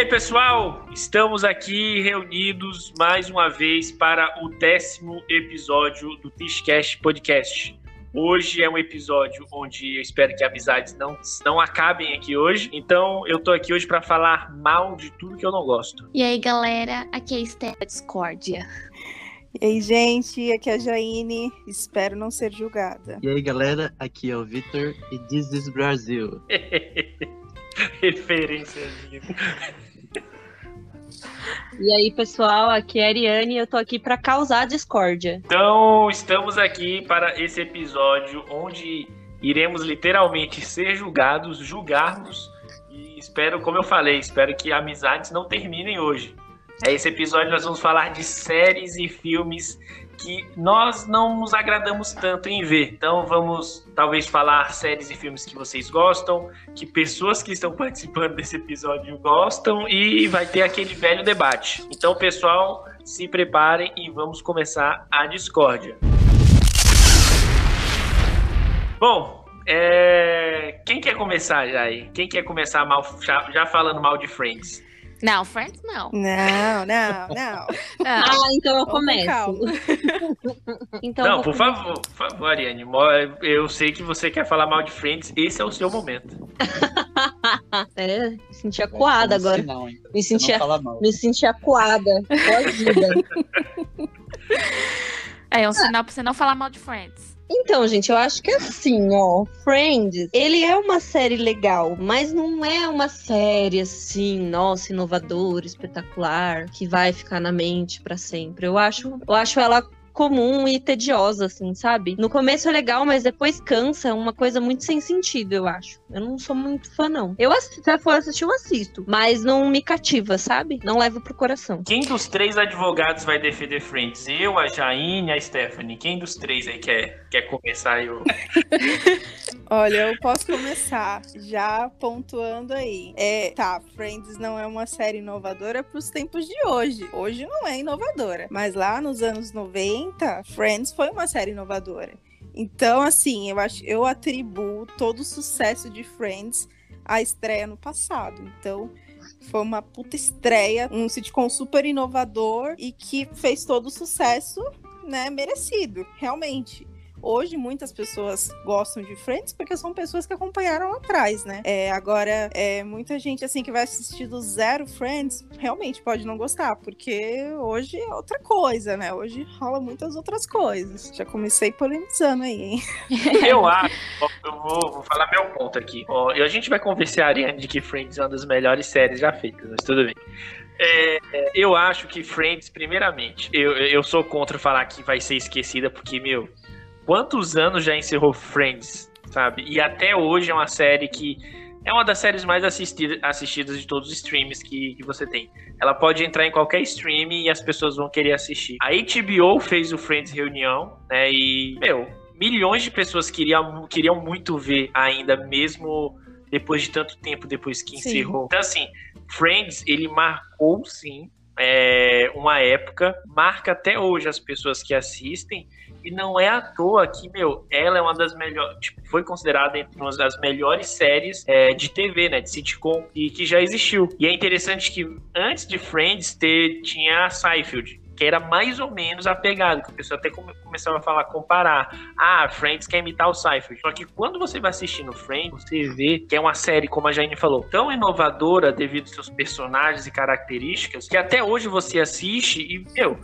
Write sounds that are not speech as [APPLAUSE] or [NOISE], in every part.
aí, pessoal? Estamos aqui reunidos mais uma vez para o décimo episódio do Tishcast Podcast. Hoje é um episódio onde eu espero que amizades não, não acabem aqui hoje. Então, eu tô aqui hoje para falar mal de tudo que eu não gosto. E aí, galera? Aqui é a Estela Discórdia. E aí, gente, aqui é a Jaine. Espero não ser julgada. E aí, galera, aqui é o Vitor e This is Brasil. [LAUGHS] Referênciazinha. E aí, pessoal, aqui é a Ariane e eu tô aqui para causar discórdia. Então, estamos aqui para esse episódio onde iremos literalmente ser julgados, julgarmos e espero, como eu falei, espero que amizades não terminem hoje. É esse episódio nós vamos falar de séries e filmes que nós não nos agradamos tanto em ver. Então vamos talvez falar séries e filmes que vocês gostam, que pessoas que estão [LAUGHS] participando desse episódio gostam e vai ter aquele velho debate. Então, pessoal, se preparem e vamos começar a discórdia. Bom, é... quem quer começar aí? Quem quer começar mal, já falando mal de Friends? Não, Friends não. Não, não, não. [LAUGHS] Ah, então eu começo. [LAUGHS] Então não, por favor, por favor, Ariane. Eu sei que você quer falar mal de Friends, esse é o seu momento. [LAUGHS] É, me senti acuada agora. não? Me Você senti, não fala mal. me senti acuada. Coagida. É um sinal pra você não falar mal de Friends. Então, gente, eu acho que assim, ó, Friends, ele é uma série legal, mas não é uma série assim, nossa, inovadora, espetacular, que vai ficar na mente pra sempre. Eu acho, eu acho ela comum e tediosa, assim, sabe? No começo é legal, mas depois cansa, é uma coisa muito sem sentido, eu acho. Eu não sou muito fã, não. Eu se for assistir, eu assisto, mas não me cativa, sabe? Não levo pro coração. Quem dos três advogados vai defender Friends? Eu, a Jaine, a Stephanie. Quem dos três aí quer, quer começar? Eu... [LAUGHS] Olha, eu posso começar já pontuando aí. É, tá, Friends não é uma série inovadora pros tempos de hoje. Hoje não é inovadora, mas lá nos anos 90, Friends foi uma série inovadora. Então, assim, eu acho, eu atribuo todo o sucesso de Friends à estreia no passado. Então, foi uma puta estreia, um sitcom super inovador e que fez todo o sucesso, né, merecido, realmente. Hoje muitas pessoas gostam de Friends porque são pessoas que acompanharam atrás, né? É, agora, é, muita gente assim que vai assistir do zero Friends realmente pode não gostar, porque hoje é outra coisa, né? Hoje rola muitas outras coisas. Já comecei polemizando aí, hein? [LAUGHS] Eu acho, eu vou, vou falar meu ponto aqui. E a gente vai convencer a Ariane de que Friends é uma das melhores séries já feitas, mas tudo bem. É, é, eu acho que Friends, primeiramente, eu, eu sou contra falar que vai ser esquecida, porque, meu, quantos anos já encerrou Friends, sabe? E até hoje é uma série que é uma das séries mais assistida- assistidas de todos os streams que, que você tem. Ela pode entrar em qualquer stream e as pessoas vão querer assistir. A HBO fez o Friends Reunião, né? E, meu, milhões de pessoas queriam, queriam muito ver ainda, mesmo depois de tanto tempo depois que Sim. encerrou. Então, assim, Friends, ele marcou, sim, é, uma época, marca até hoje as pessoas que assistem, e não é à toa que, meu, ela é uma das melhores, tipo, foi considerada entre uma das melhores séries é, de TV, né, de sitcom, e que já existiu. E é interessante que antes de Friends ter, tinha a Seinfeld, que era mais ou menos a pegada, que o pessoal até come- começava a falar, comparar. Ah, Friends quer imitar o Seinfeld. Só que quando você vai assistindo Friends, você vê que é uma série, como a Jane falou, tão inovadora devido aos seus personagens e características, que até hoje você assiste e, meu,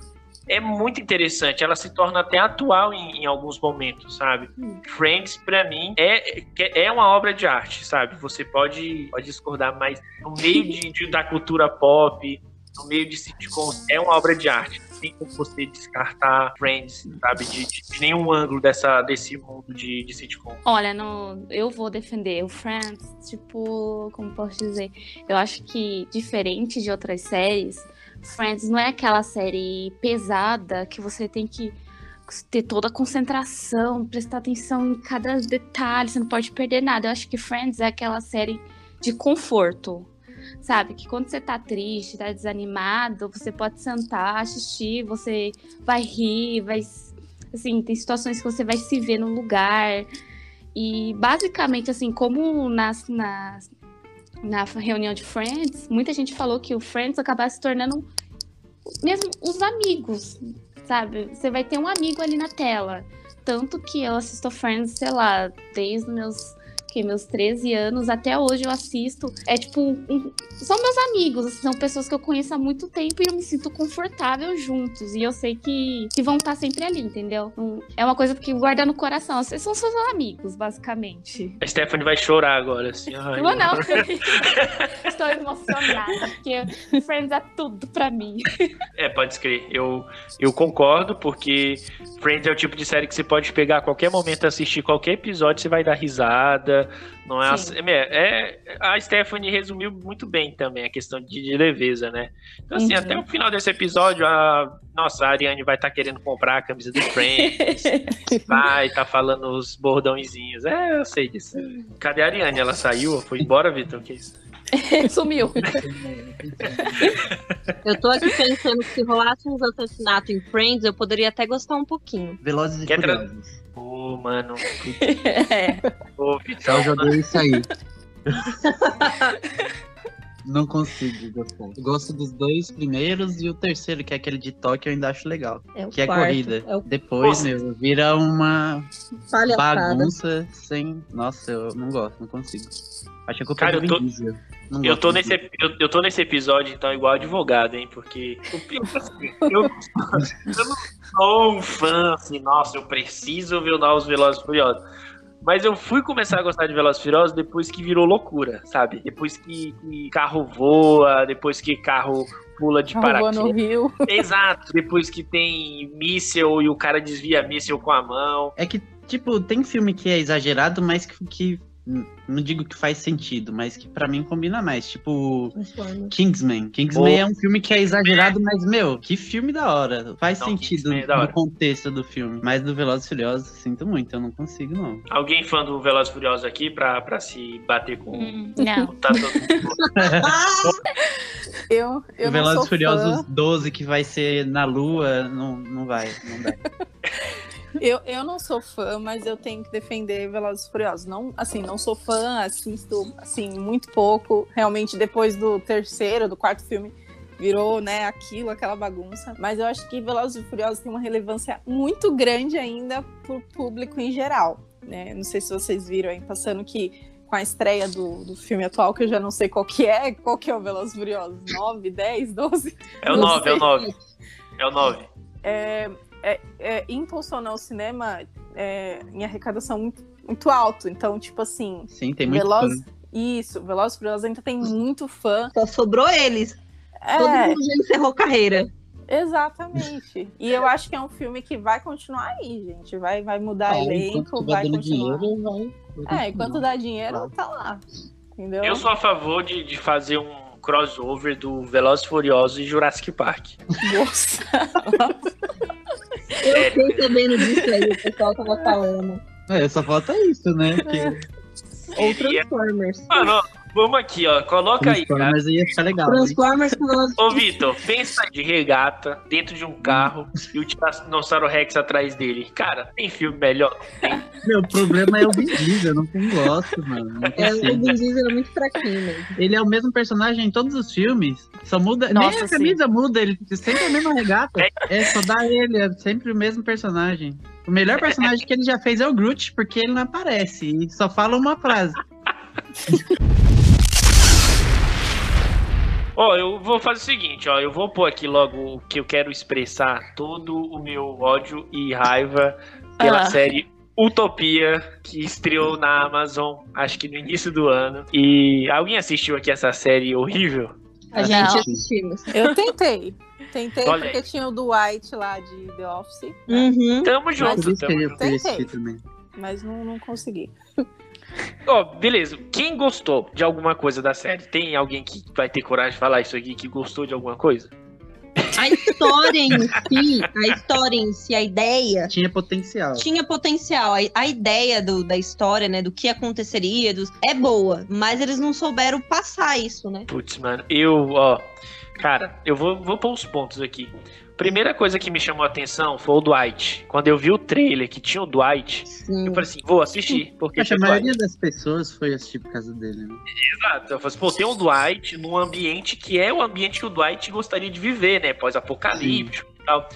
é muito interessante. Ela se torna até atual em, em alguns momentos, sabe? Friends, pra mim, é, é uma obra de arte, sabe? Você pode, pode discordar, mas no meio de, de- da cultura pop, no meio de sitcoms, é uma obra de arte. Não Tem como você descartar Friends, sabe? De, de- de nenhum ângulo dessa, desse mundo de, de sitcom. Olha, no, eu vou defender o Friends, tipo, como posso dizer? Eu acho que, diferente de outras séries, Friends não é aquela série pesada que você tem que ter toda a concentração, prestar atenção em cada detalhe, você não pode perder nada. Eu acho que Friends é aquela série de conforto. Sabe? Que quando você tá triste, tá desanimado, você pode sentar, assistir, você vai rir, vai. Assim, tem situações que você vai se ver no lugar. E basicamente, assim, como nas, nas, na reunião de Friends, muita gente falou que o Friends acabasse se tornando mesmo os amigos, sabe? Você vai ter um amigo ali na tela. Tanto que eu assisto Friends, sei lá, desde meus que meus 13 anos até hoje eu assisto. É tipo, um- são meus amigos, assim, são pessoas que eu conheço há muito tempo e eu me sinto confortável juntos. E eu sei que, que vão estar sempre ali, entendeu? É uma coisa que guarda no coração. Vocês são seus amigos, basicamente. A Stephanie vai chorar agora, assim. ai, Não, não. [LAUGHS] Estou emocionada, porque Friends é tudo pra mim. É, pode escrever. Eu, eu concordo, porque Friends é o tipo de série que você pode pegar a qualquer momento, assistir qualquer episódio, você vai dar risada. Não é, Sim. é, é- a Stephanie resumiu muito bem também a questão de, de leveza, né? Então, assim, Uhum. até o final desse episódio, a nossa a Ariane vai estar querendo comprar a camisa do Friends, [LAUGHS] vai estar falando os bordãozinhos. É, eu sei disso. Cadê a Ariane? Ela saiu? Foi embora, Vitor? Que isso? [LAUGHS] Sumiu. Eu tô aqui pensando que se rolasse uns assassinatos em Friends, eu poderia até gostar um pouquinho. Velozes e Quer Furiosos. Ô, mano. [LAUGHS] É. Ô, Já Vitão. joguei isso aí. [LAUGHS] Não consigo gostar. Eu gosto dos dois primeiros e o terceiro, que é aquele de Tóquio, eu ainda acho legal. É o Que é quarto. corrida. É o Depois, Nossa. meu, vira uma palhaçada. bagunça sem. Nossa, eu não gosto, não consigo. Acho que é culpa Cara, do eu tô-. Não Eu tô, nesse, eu, eu tô nesse episódio, então, igual advogado, hein? Porque o é assim, [LAUGHS] eu, eu não sou um fã, assim, nossa, eu preciso ver os Velozes e Furiosos. Mas eu fui começar a gostar de Velozes Furiosos depois que virou loucura, sabe? Depois que, que carro voa, depois que carro pula de paraquedas. no Rio. [LAUGHS] Exato, depois que tem míssel e o cara desvia míssel com a mão. É que, tipo, tem filme que é exagerado, mas que, que- não digo que faz sentido, mas que pra mim combina mais. Tipo, Kingsman. Kingsman é um filme que é exagerado, mas, meu, que filme da hora. Faz Não, sentido é no hora. contexto do filme. Mas do Velozes e Furiosos, sinto muito, eu não consigo, não. Alguém fã do Velozes e Furiosos aqui pra, pra se bater com... Hum, Não. Tá todo mundo... Eu, eu Velozes e Furiosos fã. 12, que vai ser na Lua, não, não vai, não dá. [LAUGHS] Eu, eu não sou fã, mas eu tenho que defender Velozes e Furiosos. Não, assim, não sou fã, assisto assim muito pouco. Realmente depois do terceiro, do quarto filme, virou, né, aquilo, aquela bagunça. Mas eu acho que Velozes e Furiosos tem uma relevância muito grande ainda pro público em geral, né? Não sei se vocês viram aí passando que com a estreia do, do filme atual, que eu já não sei qual que é, qual que é o Velozes e Furiosos? 9, 10, 12? É o Não 9, é o sei. 9. É o 9. é, é, é, impulsionou o cinema é, em arrecadação muito, muito alto. Então, tipo assim, Sim, tem muito Veloz... fã. Isso, Velozes e Furiosos ainda tem muito fã. Só sobrou eles. Todo É, mundo já encerrou carreira. exatamente. E eu acho que é um filme que vai continuar aí, gente. Vai, vai mudar Ah, elenco, vai continuar. dinheiro, vai. vai É, enquanto dá dinheiro, Claro. tá lá. Entendeu? Eu sou a favor de, de fazer um crossover do Velozes e Furiosos e Jurassic Park. Nossa. [LAUGHS] Eu fiquei sabendo disso aí, o pessoal tava falando. É, só falta isso, né? Porque Ou Seria- Transformers. Mano, ó, vamos aqui, ó. Coloca aí, cara. Transformers ia ficar legal. hein? Transformers com Ô, Vitor, pensa de regata dentro de um carro e o Tiranossauro Rex atrás dele. Cara, tem filme melhor? Meu problema é o Vin Diesel, eu não gosto, mano. Não É, o. Vin Diesel é muito fraquinho mesmo. Ele é o mesmo personagem em todos os filmes. Só muda. Nossa, nem a camisa muda, ele sempre é a mesma regata. É, só dá ele, é sempre o mesmo personagem. O melhor personagem que ele já fez é o Groot, porque ele não aparece e só fala uma frase. [LAUGHS] Ó, eu vou fazer o seguinte, ó. Eu vou pôr aqui logo o que eu quero expressar todo o meu ódio e raiva pela Ah. série Utopia, que estreou na Amazon, acho que no início do ano. E alguém assistiu aqui essa série horrível? A Não. gente assistimos. Eu tentei. Tentei Olha porque aí. tinha o Dwight lá de The Office? Uhum. Tamo junto, tamo junto. Tentei. também. mas não, não consegui. Ó, beleza. Quem gostou de alguma coisa da série? Tem alguém que vai ter coragem de falar isso aqui, que gostou de alguma coisa? A história em si, a história em si, a ideia Tinha potencial. tinha potencial. A, a ideia do- da história, né, do que aconteceria, dos, é boa, mas eles não souberam passar isso, né? Putz, mano, eu, ó. Cara, eu vou, vou pôr os pontos aqui. Primeira coisa que me chamou a atenção foi o Dwight. Quando eu vi o trailer que tinha o Dwight, Sim. eu falei assim, vou assistir. Porque Acho que a o Dwight. maioria das pessoas foi assistir por causa dele, né? Exato. Eu falei assim, pô, tem o Dwight num ambiente que é o ambiente que o Dwight gostaria de viver, né? Pós-apocalíptico e tal.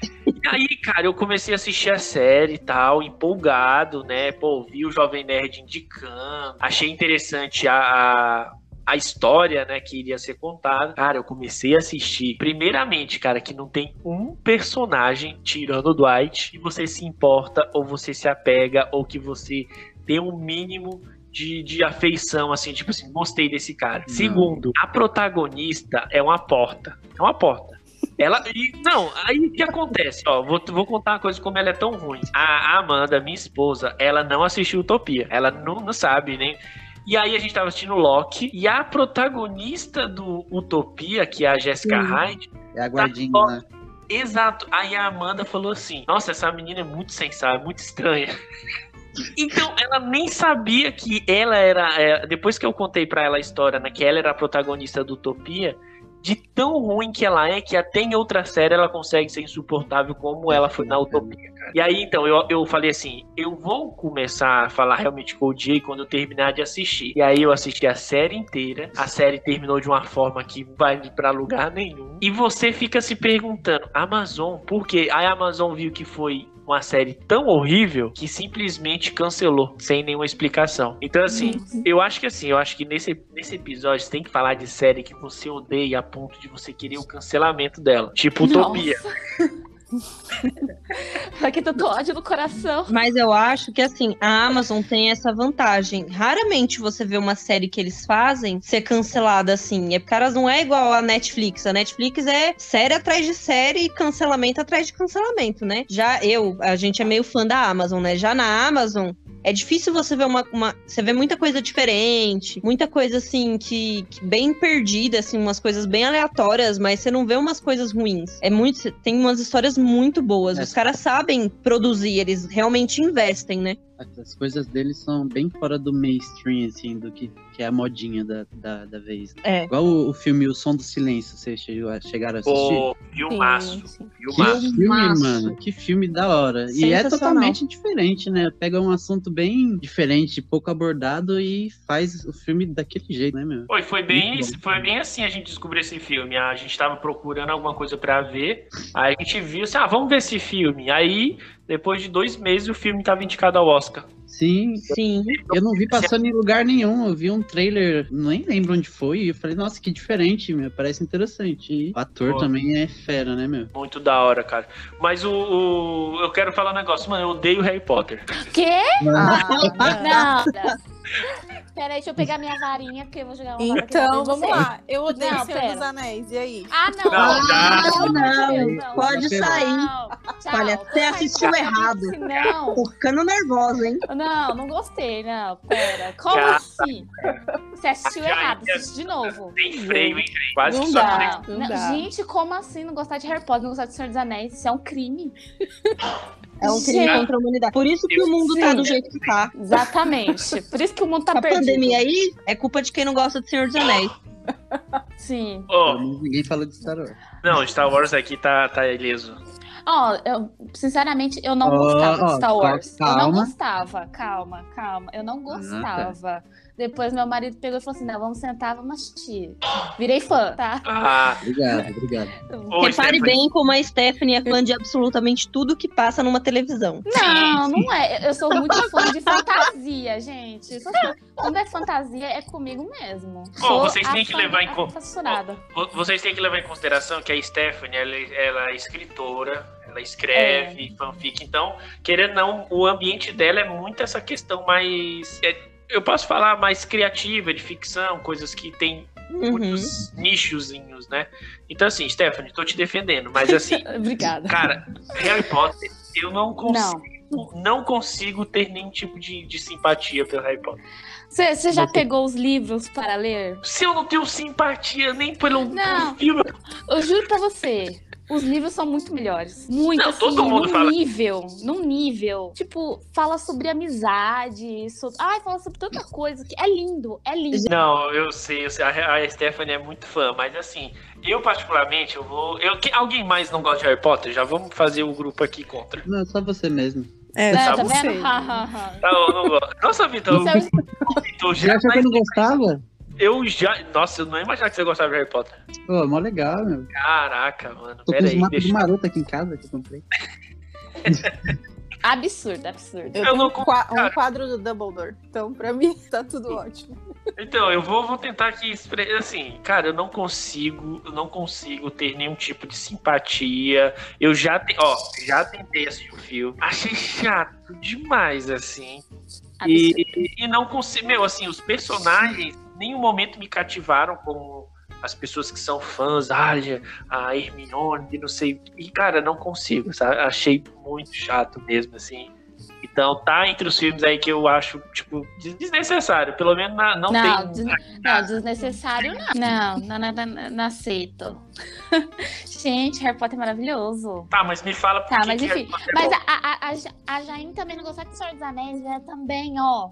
E aí, cara, eu comecei a assistir a série e tal, empolgado, né? Pô, vi o Jovem Nerd indicando, achei interessante a, a, a história, né, que iria ser contada. Cara, eu comecei a assistir. Primeiramente, cara, que não tem um personagem tirando o Dwight que você se importa, ou você se apega, ou que você tem um mínimo de, de afeição, assim, tipo assim, gostei desse cara. Não. Segundo, a protagonista é uma porta. É uma porta. Ela. e- não, aí o que acontece? Ó, vou, vou contar uma coisa como ela é tão ruim. A Amanda, minha esposa, ela não assistiu Utopia. Ela não, não sabe nem. E aí a gente tava assistindo Loki. E a protagonista do Utopia, que é a Jessica Sim. Hyde, É a guardinha, Tá né? Exato. Aí a Amanda falou assim: Nossa, essa menina é muito sensata, muito estranha. [LAUGHS] Então, ela nem sabia que ela era. é, depois que eu contei pra ela a história, né? Que ela era a protagonista do Utopia, de tão ruim que ela é, que até em outra série ela consegue ser insuportável como ela foi na Utopia, cara. E aí, então, eu, eu falei assim: eu vou começar a falar realmente com o Jay quando eu terminar de assistir. E aí eu assisti a série inteira. A série terminou de uma forma que vai pra lugar nenhum. E você fica se perguntando, Amazon, por quê? Aí a Amazon viu que foi uma série tão horrível que simplesmente cancelou, sem nenhuma explicação. Então, assim, eu acho que assim, eu acho que nesse, nesse episódio você tem que falar de série que você odeia a ponto de você querer o cancelamento dela. Tipo Utopia. [LAUGHS] Aqui tanto ódio no coração. Mas eu acho que assim, a Amazon tem essa vantagem. Raramente você vê uma série que eles fazem ser cancelada assim. É porque elas não é igual a Netflix. A Netflix é série atrás de série e cancelamento atrás de cancelamento, né? Já eu, a gente é meio fã da Amazon, né? Já na Amazon, é difícil você ver uma, uma- Você vê muita coisa diferente, muita coisa assim que, que bem perdida, assim, umas coisas bem aleatórias, mas você não vê umas coisas ruins. É muito. Tem umas histórias muito boas. É. Os caras sabem produzir, eles realmente investem, né? As coisas deles são bem fora do mainstream, assim, do que, que é a modinha da, da, da vez. É. Igual o, o filme O Som do Silêncio, vocês chegou a- chegaram a assistir? Pô, filmaço. Sim, sim. Que Filmaço. filme, Filmaço. mano. Que filme da hora. E é totalmente diferente, né? Pega um assunto bem diferente, pouco abordado e faz o filme daquele jeito, né, meu? Foi, foi bem, foi bem assim a gente descobriu esse filme. A gente tava procurando alguma coisa pra ver. Aí a gente viu assim, ah, vamos ver esse filme. Aí, depois de dois meses, o filme tava indicado ao Oscar. Sim, Sim. eu não vi passando em lugar nenhum. Eu vi um trailer, nem lembro onde foi. E eu falei, nossa, que diferente, meu. Parece interessante. E o ator Pô. também é fera, né, meu? Muito da hora, cara. Mas o, o- eu quero falar um negócio, mano. Eu odeio Harry Potter. Quê? Ah, Não, não. [LAUGHS] Pera aí, deixa eu pegar minha varinha, porque eu vou jogar uma Então, vamos lá. Eu odeio Não, o Senhor pera. dos Anéis. E aí? Ah, não. Não, já. De Não, Deus, não. pode Não, sair. Não, tchau. Olha, você assistiu não, errado. Não, Tô ficando nervosa, hein? não, não gostei, não. Pera, como Já. assim? Você assistiu Já errado, assiste de novo. Tem freio, hein? Quase Não que só dá. Não, Não não, dá. gente, como assim não gostar de Harry Potter, não gostar de Senhor dos Anéis? Isso é um crime. É um crime contra a humanidade. Por isso que o mundo tá do jeito que tá. Exatamente. Por isso que o mundo tá Essa perdido. pandemia aí é culpa de quem não gosta de Senhor dos Anéis. [LAUGHS] Sim. Menos Ninguém fala de Star Wars. não, Star Wars aqui tá, tá ileso. Ó, eu, sinceramente, eu não Ó, gostava de Star Wars. Eu não calma. gostava, calma, calma. Eu não tá. Depois meu marido pegou e falou assim: não, vamos sentar, vamos assistir. Virei fã, tá? Ah, Obrigado, obrigado. ô, Repare Stephanie, bem como a Stephanie é fã de absolutamente tudo que passa numa televisão. Não, não é. Eu sou muito fã de fantasia, gente. Quando é fantasia, é comigo mesmo. Ó, Sou vocês têm que levar em conta- vocês têm que levar em consideração que a Stephanie, ela, é- ela é escritora, ela escreve fanfic, então, querendo ou não, o ambiente dela é muito essa questão mais... é, eu posso falar mais criativa, de ficção, coisas que tem Uhum. muitos nichozinhos, né? Então, assim, Stephanie, tô te defendendo, mas assim, [LAUGHS] Obrigada. cara, Harry Potter, eu não consigo, não, consigo ter nenhum tipo de, de simpatia pelo Harry Potter. Você já Você- pegou os livros para ler? Se eu não tenho simpatia nem pelo, Não. pelo filme, Eu juro pra você. Os livros são muito melhores. Muito, Não, assim, todo mundo num fala- nível. Num nível. Tipo, fala sobre amizade. Sobre... Ai, fala sobre tanta coisa. que É lindo, é lindo. Não, eu sei, eu sei. A, a Stephanie é muito fã, mas assim, eu particularmente, eu vou. Eu, que, alguém mais não gosta de Harry Potter? Já vamos fazer o grupo aqui contra. Não, só você mesmo. É, É, só tá você. vendo? Ha, ha, ha. Não, eu não gosto. Nossa, Vitor, é- Vitor, Você já, achou que eu não gostava? Eu já. Nossa, eu não ia imaginar que você gostava de Harry Potter. Pô, mó legal, meu. Caraca, mano. Tô com Pera os aí, deixa Maroto aqui em casa que eu comprei. [LAUGHS] Absurdo, absurdo. Eu Eu tenho não um, um cara. quadro do Dumbledore. Então, pra mim, [LAUGHS] tá tudo ótimo. Então, eu vou, vou tentar aqui. Assim, cara, eu não consigo. Eu não consigo ter nenhum tipo de simpatia. Eu já. Te, ó, já tentei assistir o filme. Achei chato demais, assim. absurdo. E, e não consigo. Meu, assim, os personagens nenhum momento me cativaram como as pessoas que são fãs, ah, a Hermione, não sei. E, cara, não consigo, sabe? Achei muito chato mesmo, assim. Então, tá entre os filmes aí que eu acho, tipo, des- desnecessário. Pelo menos na- não, Não, tem. des- não, desnecessário não. Não, não, não, não, aceito. [LAUGHS] Gente, Harry Potter é maravilhoso. Tá, mas me fala por Tá, que mas que enfim. É Mas a, a, a, a Jaine também não gostar de Senhor dos Anéis, é também, ó.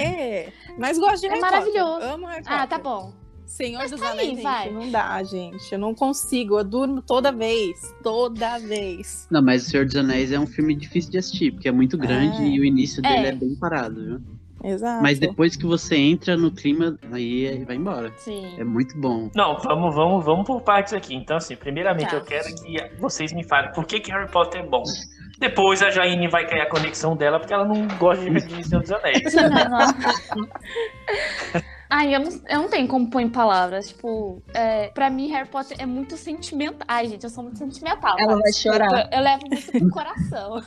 É, mas gosto de É Harry maravilhoso. Potter. Amo Harry Potter. Ah, tá bom. Senhor Mas dos tá aí, Anéis, gente, vai. não dá, gente. Eu não consigo. Eu durmo toda vez. Toda vez. Não, mas O Senhor dos Anéis é um filme difícil de assistir, porque é muito grande É. e o início dele É. é, bem parado, viu? Exato. Mas depois que você entra no clima, aí é- vai embora. Sim. É muito bom. Não, vamos, vamos, vamos por partes aqui. Então, assim, primeiramente Tá. eu quero que vocês me falem por que, que Harry Potter é bom. Depois a Jaine vai criar a conexão dela, porque ela não gosta de de Senhor dos Anéis. [LAUGHS] Não, não. Ai, eu não, eu não tenho como pôr em palavras. Tipo, é, pra mim, Harry Potter é muito sentimental. Ai, gente, eu sou muito sentimental. Ela sabe? vai chorar. Eu, eu levo muito pro coração.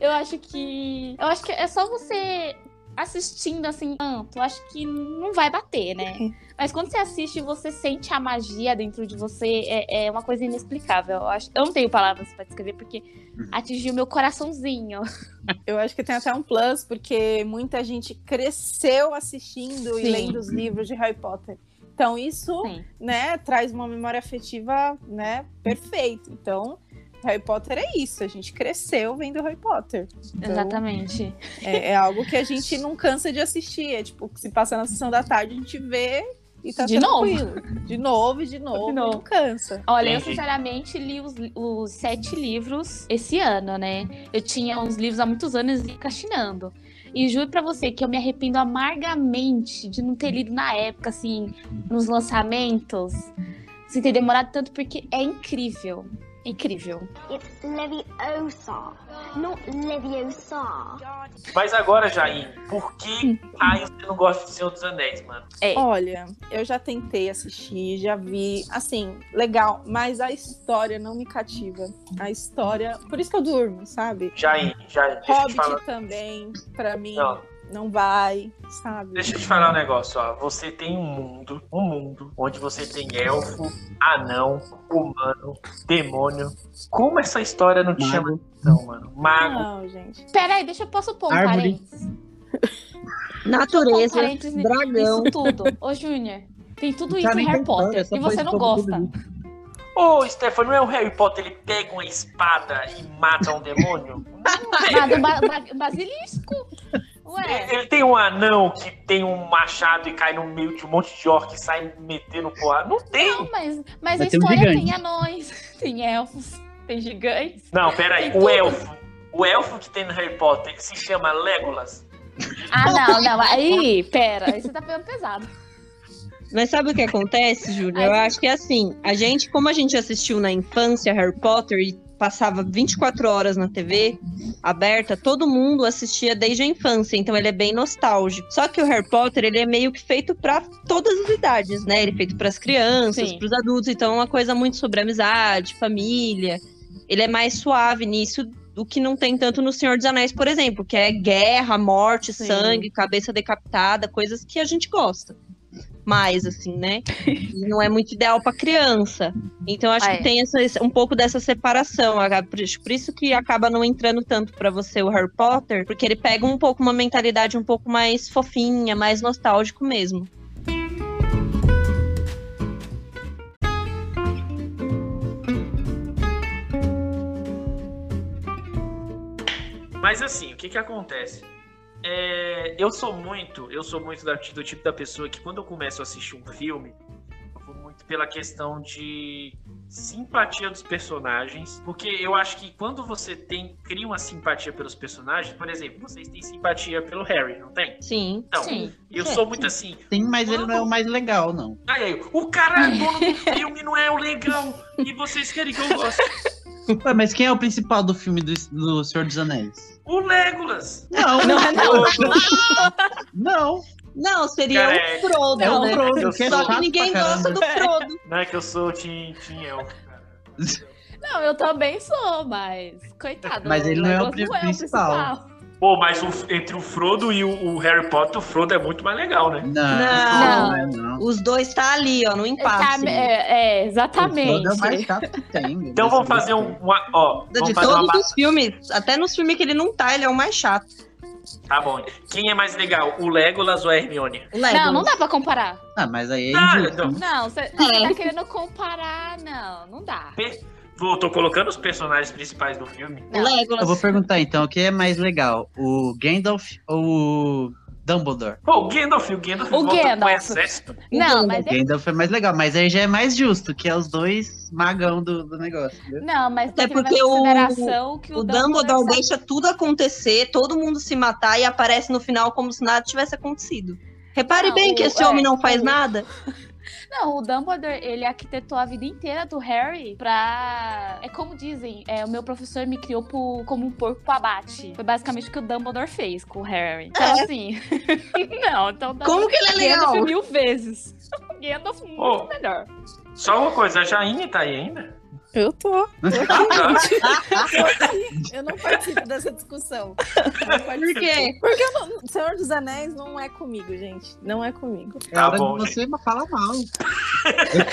Eu acho que. Eu acho que é só você assistindo assim, tanto, acho que não vai bater, né? Mas quando você assiste, você sente a magia dentro de você, é, é uma coisa inexplicável. Eu, acho, eu não tenho palavras pra descrever, porque atingiu meu coraçãozinho. [LAUGHS] Eu acho que tem até um plus, porque muita gente cresceu assistindo e Sim. lendo os livros de Harry Potter. Então, isso, Sim. né, traz uma memória afetiva, né, perfeita. Então, Harry Potter é isso. A gente cresceu vendo Harry Potter. Então, Exatamente. É, é algo que a gente não cansa de assistir. É tipo, se passa na sessão da tarde, a gente vê e tá De novo. tranquilo. De novo, e de novo, De e novo. não cansa. Olha, eu sinceramente li os, os sete livros esse ano, né? Eu tinha uns livros há muitos anos e castinando. E juro pra você que eu me arrependo amargamente de não ter lido na época, assim, nos lançamentos. Sem ter demorado tanto, porque é incrível. É incrível. It's Leviosa, not Leviosa. Mas agora, Jaine, por que aí você não gosta de Senhor dos Anéis, mano? É. Olha, eu já tentei assistir, já vi, assim, legal, mas a história não me cativa. A história, por isso que eu durmo, sabe? Jaine, Jaine, deixa eu te Hobbit falar. também, pra mim, Não. Não vai, sabe? Deixa eu te falar um negócio, ó. Você tem um mundo, um mundo, onde você tem elfo, anão, humano, demônio. Como essa história não te Mago. chama atenção, mano? Mago. Não, gente. Pera aí, deixa eu posso pôr um Árvore. parênteses. Natureza, parênteses nisso dragão. tudo. Ô, Júnior, tem tudo isso em Harry Potter. só E você não gosta. Ô, Stefano, não é o Harry Potter, ele pega uma espada e mata um demônio? [LAUGHS] Nada, ba ba basilisco. Ué. Ele tem um anão que tem um machado e cai no meio de um monte de orc e sai metendo porrada. Não tem. Não, mas, mas a um história gigante. tem anões, [LAUGHS] tem elfos, tem gigantes. Não, peraí. Tem O tudo. elfo. O elfo que tem no Harry Potter se chama Legolas. Ah, não, não. Aí, pera, aí você tá pegando pesado. Mas sabe o que acontece, Júlia? Eu acho que é assim, a gente, como a gente assistiu na infância Harry Potter e passava 24 horas na TV aberta, todo mundo assistia desde a infância, então ele é bem nostálgico. Só que o Harry Potter, ele é meio que feito pra todas as idades, né? Ele é feito pras crianças, Sim. pros adultos, então é uma coisa muito sobre amizade, família. Ele é mais suave nisso do que não tem tanto no Senhor dos Anéis, por exemplo, que é guerra, morte, Sim. sangue, cabeça decapitada, coisas que a gente gosta mais, assim, né? E não é muito ideal para criança. Então acho ah, é. que tem essa, um pouco dessa separação. Por isso que acaba não entrando tanto para você o Harry Potter, porque ele pega um pouco uma mentalidade um pouco mais fofinha, mais nostálgico mesmo. Mas assim, o que que acontece? É, eu sou muito, eu sou muito da- do tipo da pessoa que quando eu começo a assistir um filme, eu vou muito pela questão de simpatia dos personagens, porque eu acho que quando você tem cria uma simpatia pelos personagens, por exemplo, vocês têm simpatia pelo Harry, não tem? Sim. Então, Sim. eu sou muito assim. Sim, mas ele não é o mais legal, não. Ai, ai, o cara é dono do [LAUGHS] filme, não é o legal. E vocês querem que eu goste? Ué, mas quem é o principal do filme do, do Senhor dos Anéis? O Legolas. Não, Não é não. [LAUGHS] não. Não, seria Cara, o é- Frodo, É o né? Frodo, que é Só que ninguém gosta do Frodo. Não é que eu sou Tim, tim Elfo, cara. Não, eu também sou, mas. Coitado. Mas ele não é o Legolas pri- principal. Pô, mas o- entre o Frodo e o, o Harry Potter, o Frodo é muito mais legal, né? Não, Não. não, é não. Os dois tá ali, ó, no Tá, impasse. é, é, O exatamente. Frodo é o mais chato que tem. Então vamos fazer um. uma- ó, De vamos fazer uma. todos ba- os filmes, até nos filmes que ele não tá, ele é o mais chato. Tá bom. Quem é mais legal, o Legolas ou a Hermione? O Legolas. Não, não dá pra comparar. Ah, mas aí é Ah, injusto. então. né? Não, você tá querendo comparar, não, não dá. Vou, tô colocando os personagens principais do filme. O Legolas. Eu vou perguntar então, o que é mais legal? O Gandalf ou o Dumbledore? Pô, o Gandalf, o Gandalf O volta com Gandalf. o exército. Não, O mas é Gandalf é mais legal, mas aí já é mais justo, que é os dois magão do, do negócio. Entendeu? Não, mas Até porque o- que o, O Dumbledore sabe- deixa tudo acontecer, todo mundo se matar e aparece no final como se nada tivesse acontecido. Repare Não, bem que o- esse homem é, não faz o- nada. [LAUGHS] Não, o Dumbledore, ele arquitetou a vida inteira do Harry pra... É como dizem, é, o meu professor me criou pro- como um porco pro abate. Foi basicamente o que o Dumbledore fez com o Harry. Então, É. assim... [LAUGHS] não, então... Como que ele é legal? Gandalf mil vezes. [LAUGHS] Gandalf muito Oh. melhor. Só uma coisa, a Jaine tá aí ainda? Eu tô. Ah, Eu não participo dessa discussão. Por quê? Porque eu não- Senhor dos Anéis não é comigo, gente. Não é comigo. É Tá hora bom, de você falar mal.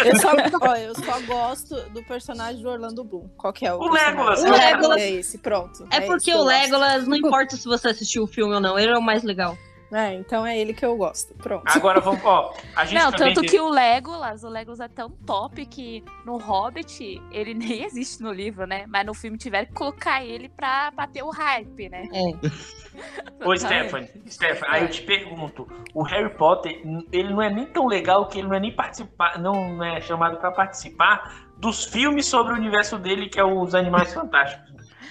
Eu só, ó, eu só gosto do personagem do Orlando Bloom. Qual que é o O? Legolas. O Legolas. É esse, pronto. É esse porque o gosto. Legolas, não importa se você assistiu o filme ou não, ele é o mais legal. É, então é ele que eu gosto. Pronto. Agora vamos, ó. A gente Não, tanto tem- que o Legolas, o Legolas é tão top que no Hobbit, ele [LAUGHS] nem existe no livro, né? Mas no filme tiveram que colocar ele pra, pra ter o hype, né? É. [LAUGHS] Ô, Stephanie, Stephanie, aí eu te pergunto, o Harry Potter, ele não é nem tão legal que ele não é nem participar, não é chamado pra participar dos filmes sobre o universo dele, que é os Animais Fantásticos.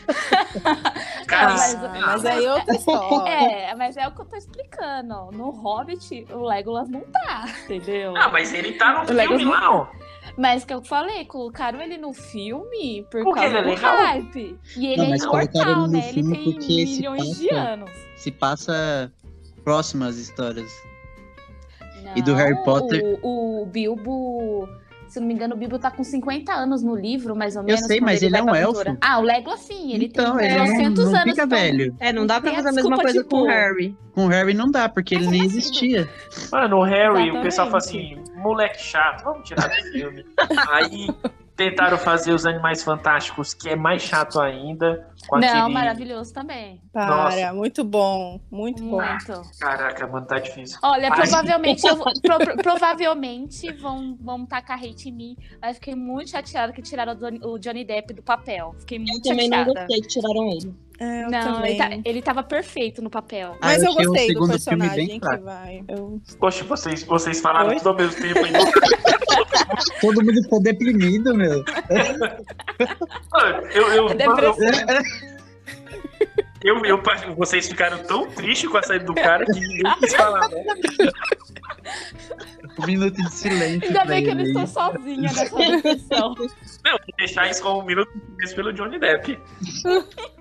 [LAUGHS] Cara, mas- Ah, mas aí outra [LAUGHS] história. É, mas é o que eu tô explicando. No Hobbit, o Legolas não tá, entendeu? Ah, mas ele tá no O filme Legolas lá, ó. Mas que eu falei, colocaram ele no filme por Porque causa ele é do legal? hype. E ele Não, é mas ele imortal, no né? Ele tem milhões de passa- anos. Se passa próximas histórias. E do Não, Harry Potter? O, o Bilbo. Se não me engano, o Bilbo tá com 50 anos no livro, mais ou Eu menos. sei, quando mas ele vai é um pra elfo. aventura. Ah, o Legolas sim, ele então, tem ele não, 200 não anos. fica então- velho. É, não dá pra fazer a mesma desculpa, coisa tipo, com o Harry. Com o Harry não dá, porque ele nem assim, existia. Mano, o Harry, o Exatamente. pessoal fala assim, moleque chato, vamos tirar do filme. [LAUGHS] Aí tentaram fazer os Animais Fantásticos, que é mais chato ainda. Com Não, aquele... maravilhoso também. Para, Nossa. muito bom. Muito bom. Muito. Caraca, mano, tá difícil. Olha, Ai. provavelmente, eu [LAUGHS] pro- pro- provavelmente vão, vão tacar hate em mim. Mas fiquei muito chateada que tiraram o Johnny, Depp do papel. Fiquei Eu muito também não chateada. gostei que tiraram ele. É, Não, ele, tá- ele tava perfeito no papel. Ah, Mas eu eu gostei do filme bem personagem que vai. Eu... Poxa, vocês, vocês falaram Oi? tudo ao mesmo tempo. [LAUGHS] Todo mundo ficou deprimido, meu. Eu, Depressão. eu, eu, eu- vocês ficaram tão tristes com a saída do cara que ninguém quis falar, né? [LAUGHS] Um minuto de silêncio. Ainda bem que eu não ele. estou sozinha nessa depressão. [LAUGHS] Não, vou deixar isso como um minuto de silêncio pelo Johnny Depp.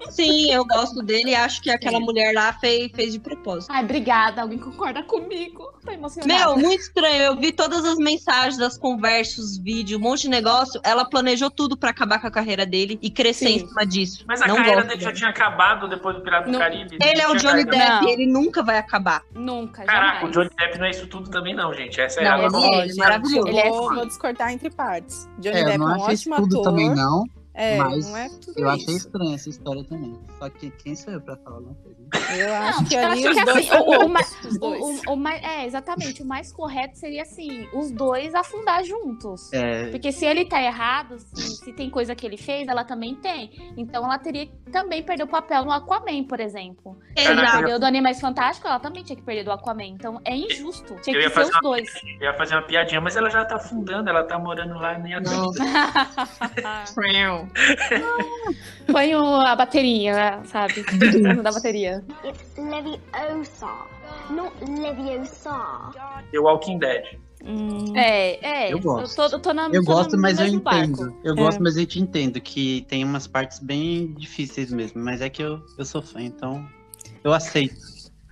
Sim, eu gosto dele e acho que aquela mulher lá fez, fez de propósito. Ai, obrigada. Alguém concorda comigo? Tô emocionada. Meu, muito estranho. Eu vi todas as mensagens, as conversas, os vídeos, um monte de negócio. Ela planejou tudo pra acabar com a carreira dele e crescer Sim. em cima disso. Mas a não carreira gosto dele já tinha acabado depois do Pirata do Não. Caribe. Ele é o Johnny Depp, Não. ele nunca vai acabar. Nunca, Caraca, jamais. o Johnny Depp não é isso tudo também, não, gente. Essa é Não, ele é, ele é maravilhoso. Ele é vou, vou discordar entre partes. Johnny É, Depp é não um ótimo tudo ator. também, não. É, Mas não é tudo Eu isso. achei estranha essa história também. Só que quem sou eu pra falar alguma coisa? Eu acho que Eu ali acho os que dois assim, o, é, exatamente. O mais correto seria assim, os dois afundar juntos. É, Porque se ele tá errado, se, se tem coisa que ele fez, ela também tem. Então ela teria que também perder o papel no Aquaman, por exemplo. Se Caraca. perdeu do Animais Fantásticos, ela também tinha que perder do Aquaman. Então é injusto. Tinha Eu que ia ser fazer os uma- dois. Eu ia fazer uma piadinha, mas ela já tá afundando, ela tá morando lá [LAUGHS] nem Nossa. [LAUGHS] Põe o- a bateria, sabe? [LAUGHS] Da bateria. It's Leviosa, not Leviosa. The Walking Dead. É, é. Eu gosto. tô, eu tô na, eu tô gosto, no mas eu mesmo barco. entendo. Eu gosto, mas eu te entendo que tem umas partes bem difíceis mesmo. Mas é que eu, eu sou fã, então eu aceito.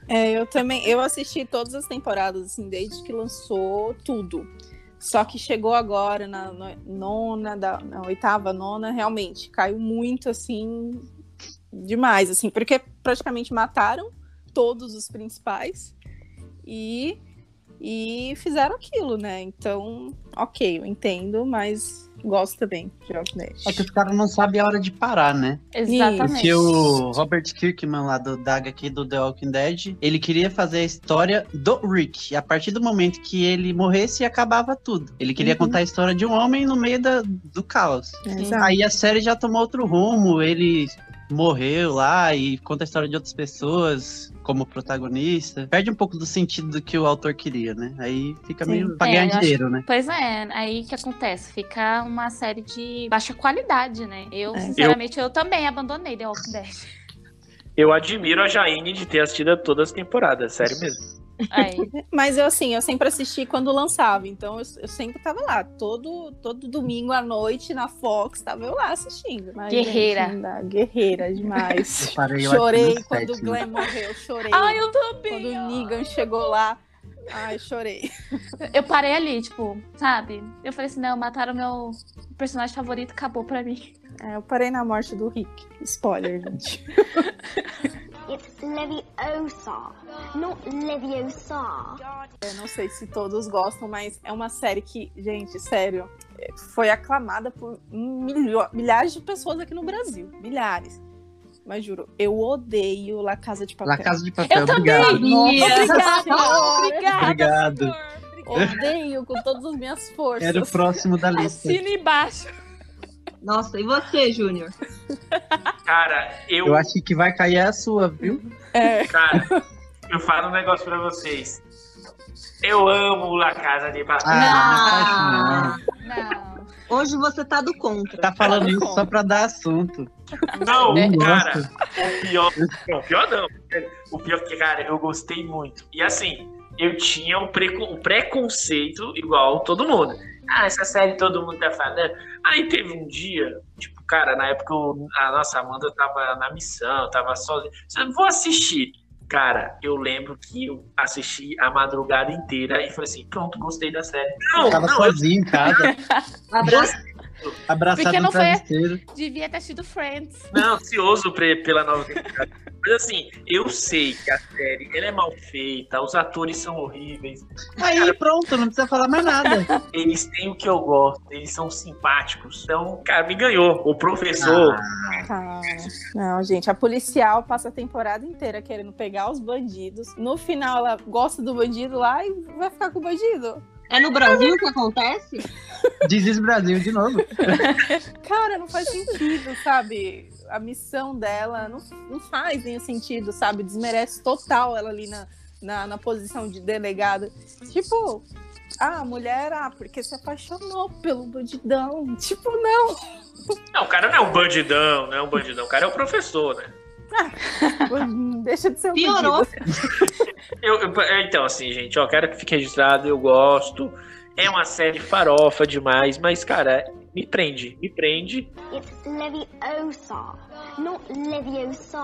É, eu também, eu assisti todas as temporadas, assim, desde que lançou tudo. Só que chegou agora na, na nona, da, na oitava, nona, realmente caiu muito, assim, demais, assim, porque praticamente mataram todos os principais e, e fizeram aquilo, né? Então, ok, eu entendo, mas gosto também de Walking Dead. É que os caras não sabem a hora de parar, né? Exatamente. Porque o Robert Kirkman lá do Daga aqui do The Walking Dead, ele queria fazer a história do Rick. E a partir do momento que ele morresse, acabava tudo. Ele queria Uhum. contar a história de um homem no meio da- do caos. Exato. Aí a série já tomou outro rumo, ele morreu lá e conta a história de outras pessoas como protagonista. Perde um pouco do sentido do que o autor queria, né? Aí fica Sim. meio pra É, ganhar eu acho- dinheiro, né? Pois é, aí que acontece? Fica uma série de baixa qualidade, né? Eu, É. sinceramente, eu, também abandonei The Walking Dead. Eu admiro a Jaine de ter assistido todas as temporadas, sério mesmo. Aí, [LAUGHS] Mas eu, assim, eu sempre assisti quando lançava, então eu, eu sempre tava lá. Todo, todo domingo à noite na Fox, tava eu lá assistindo. Mas, Guerreira. gente, dá, guerreira demais. [LAUGHS] Eu eu chorei quando o sétimo. Glenn morreu, chorei. Ai, eu quando também. o ó. Negan chegou lá, ai, chorei. Eu parei ali, tipo, sabe? Eu falei assim, não, mataram meu personagem favorito, acabou pra mim. É, eu parei na morte do Rick. Spoiler, gente. [LAUGHS] It's Leviosa, not Leviosa. Eu não sei se todos gostam, mas é uma série que, gente, sério, foi aclamada por milho- milhares de pessoas aqui no Brasil. Milhares. Mas juro, eu odeio La Casa de Papel. La Casa de Papel, Eu também! obrigado. Nossa, Obrigada! Obrigado. Odeio com todas as minhas forças. Era o próximo da lista. Assina embaixo. Nossa, e você, Júnior? Cara, eu, Eu acho que vai cair a sua, viu? É, cara, eu falo um negócio pra vocês. Eu amo La Casa de Papel. Ah, não faz Não. Hoje você tá do contra. não. Tá falando isso só pra dar assunto. Não, Não cara, gosto. o pior, não, o pior não. O pior que, cara, eu gostei muito. E assim, eu tinha o, preco- o preconceito igual todo mundo. Ah, essa série todo mundo tá falando. Aí teve um dia, tipo, cara, na época eu- a nossa Amanda tava na missão, tava sozinha. Eu vou assistir. Cara, eu lembro que eu assisti a madrugada inteira e falei assim, pronto, gostei da série. Não, Tava não, eu sozinho em casa, [LAUGHS] Abraço. abraçado Porque não foi-. Devia ter sido Friends. Não, ansioso pela nova temporada. [LAUGHS] Mas assim, eu sei que a série ela é mal feita, os atores são horríveis, Aí pronto, não precisa falar mais nada. [LAUGHS] eles têm o que eu gosto, eles são simpáticos. Então, cara, me ganhou. O professor. Cara, não, gente, a policial passa a temporada inteira querendo pegar os bandidos. No final, ela gosta do bandido lá e vai ficar com o bandido. É no Brasil que acontece? Diz isso Brasil de novo. [LAUGHS] Cara, não faz sentido, sabe? A missão dela não, não faz nenhum sentido, sabe? Desmerece total ela ali na, na, na posição de delegada. Tipo, ah, a mulher, ah, porque se apaixonou pelo bandidão. Tipo, não. Não, o cara não é um bandidão, não é um bandidão. O cara é o professor, né? Deixa de ser um Piorou. bandido. Eu, eu- é, então, assim, gente, ó, quero que fique registrado, eu gosto. É uma série farofa demais, mas, cara, me prende, me prende. It's Leviosa, not Leviosa.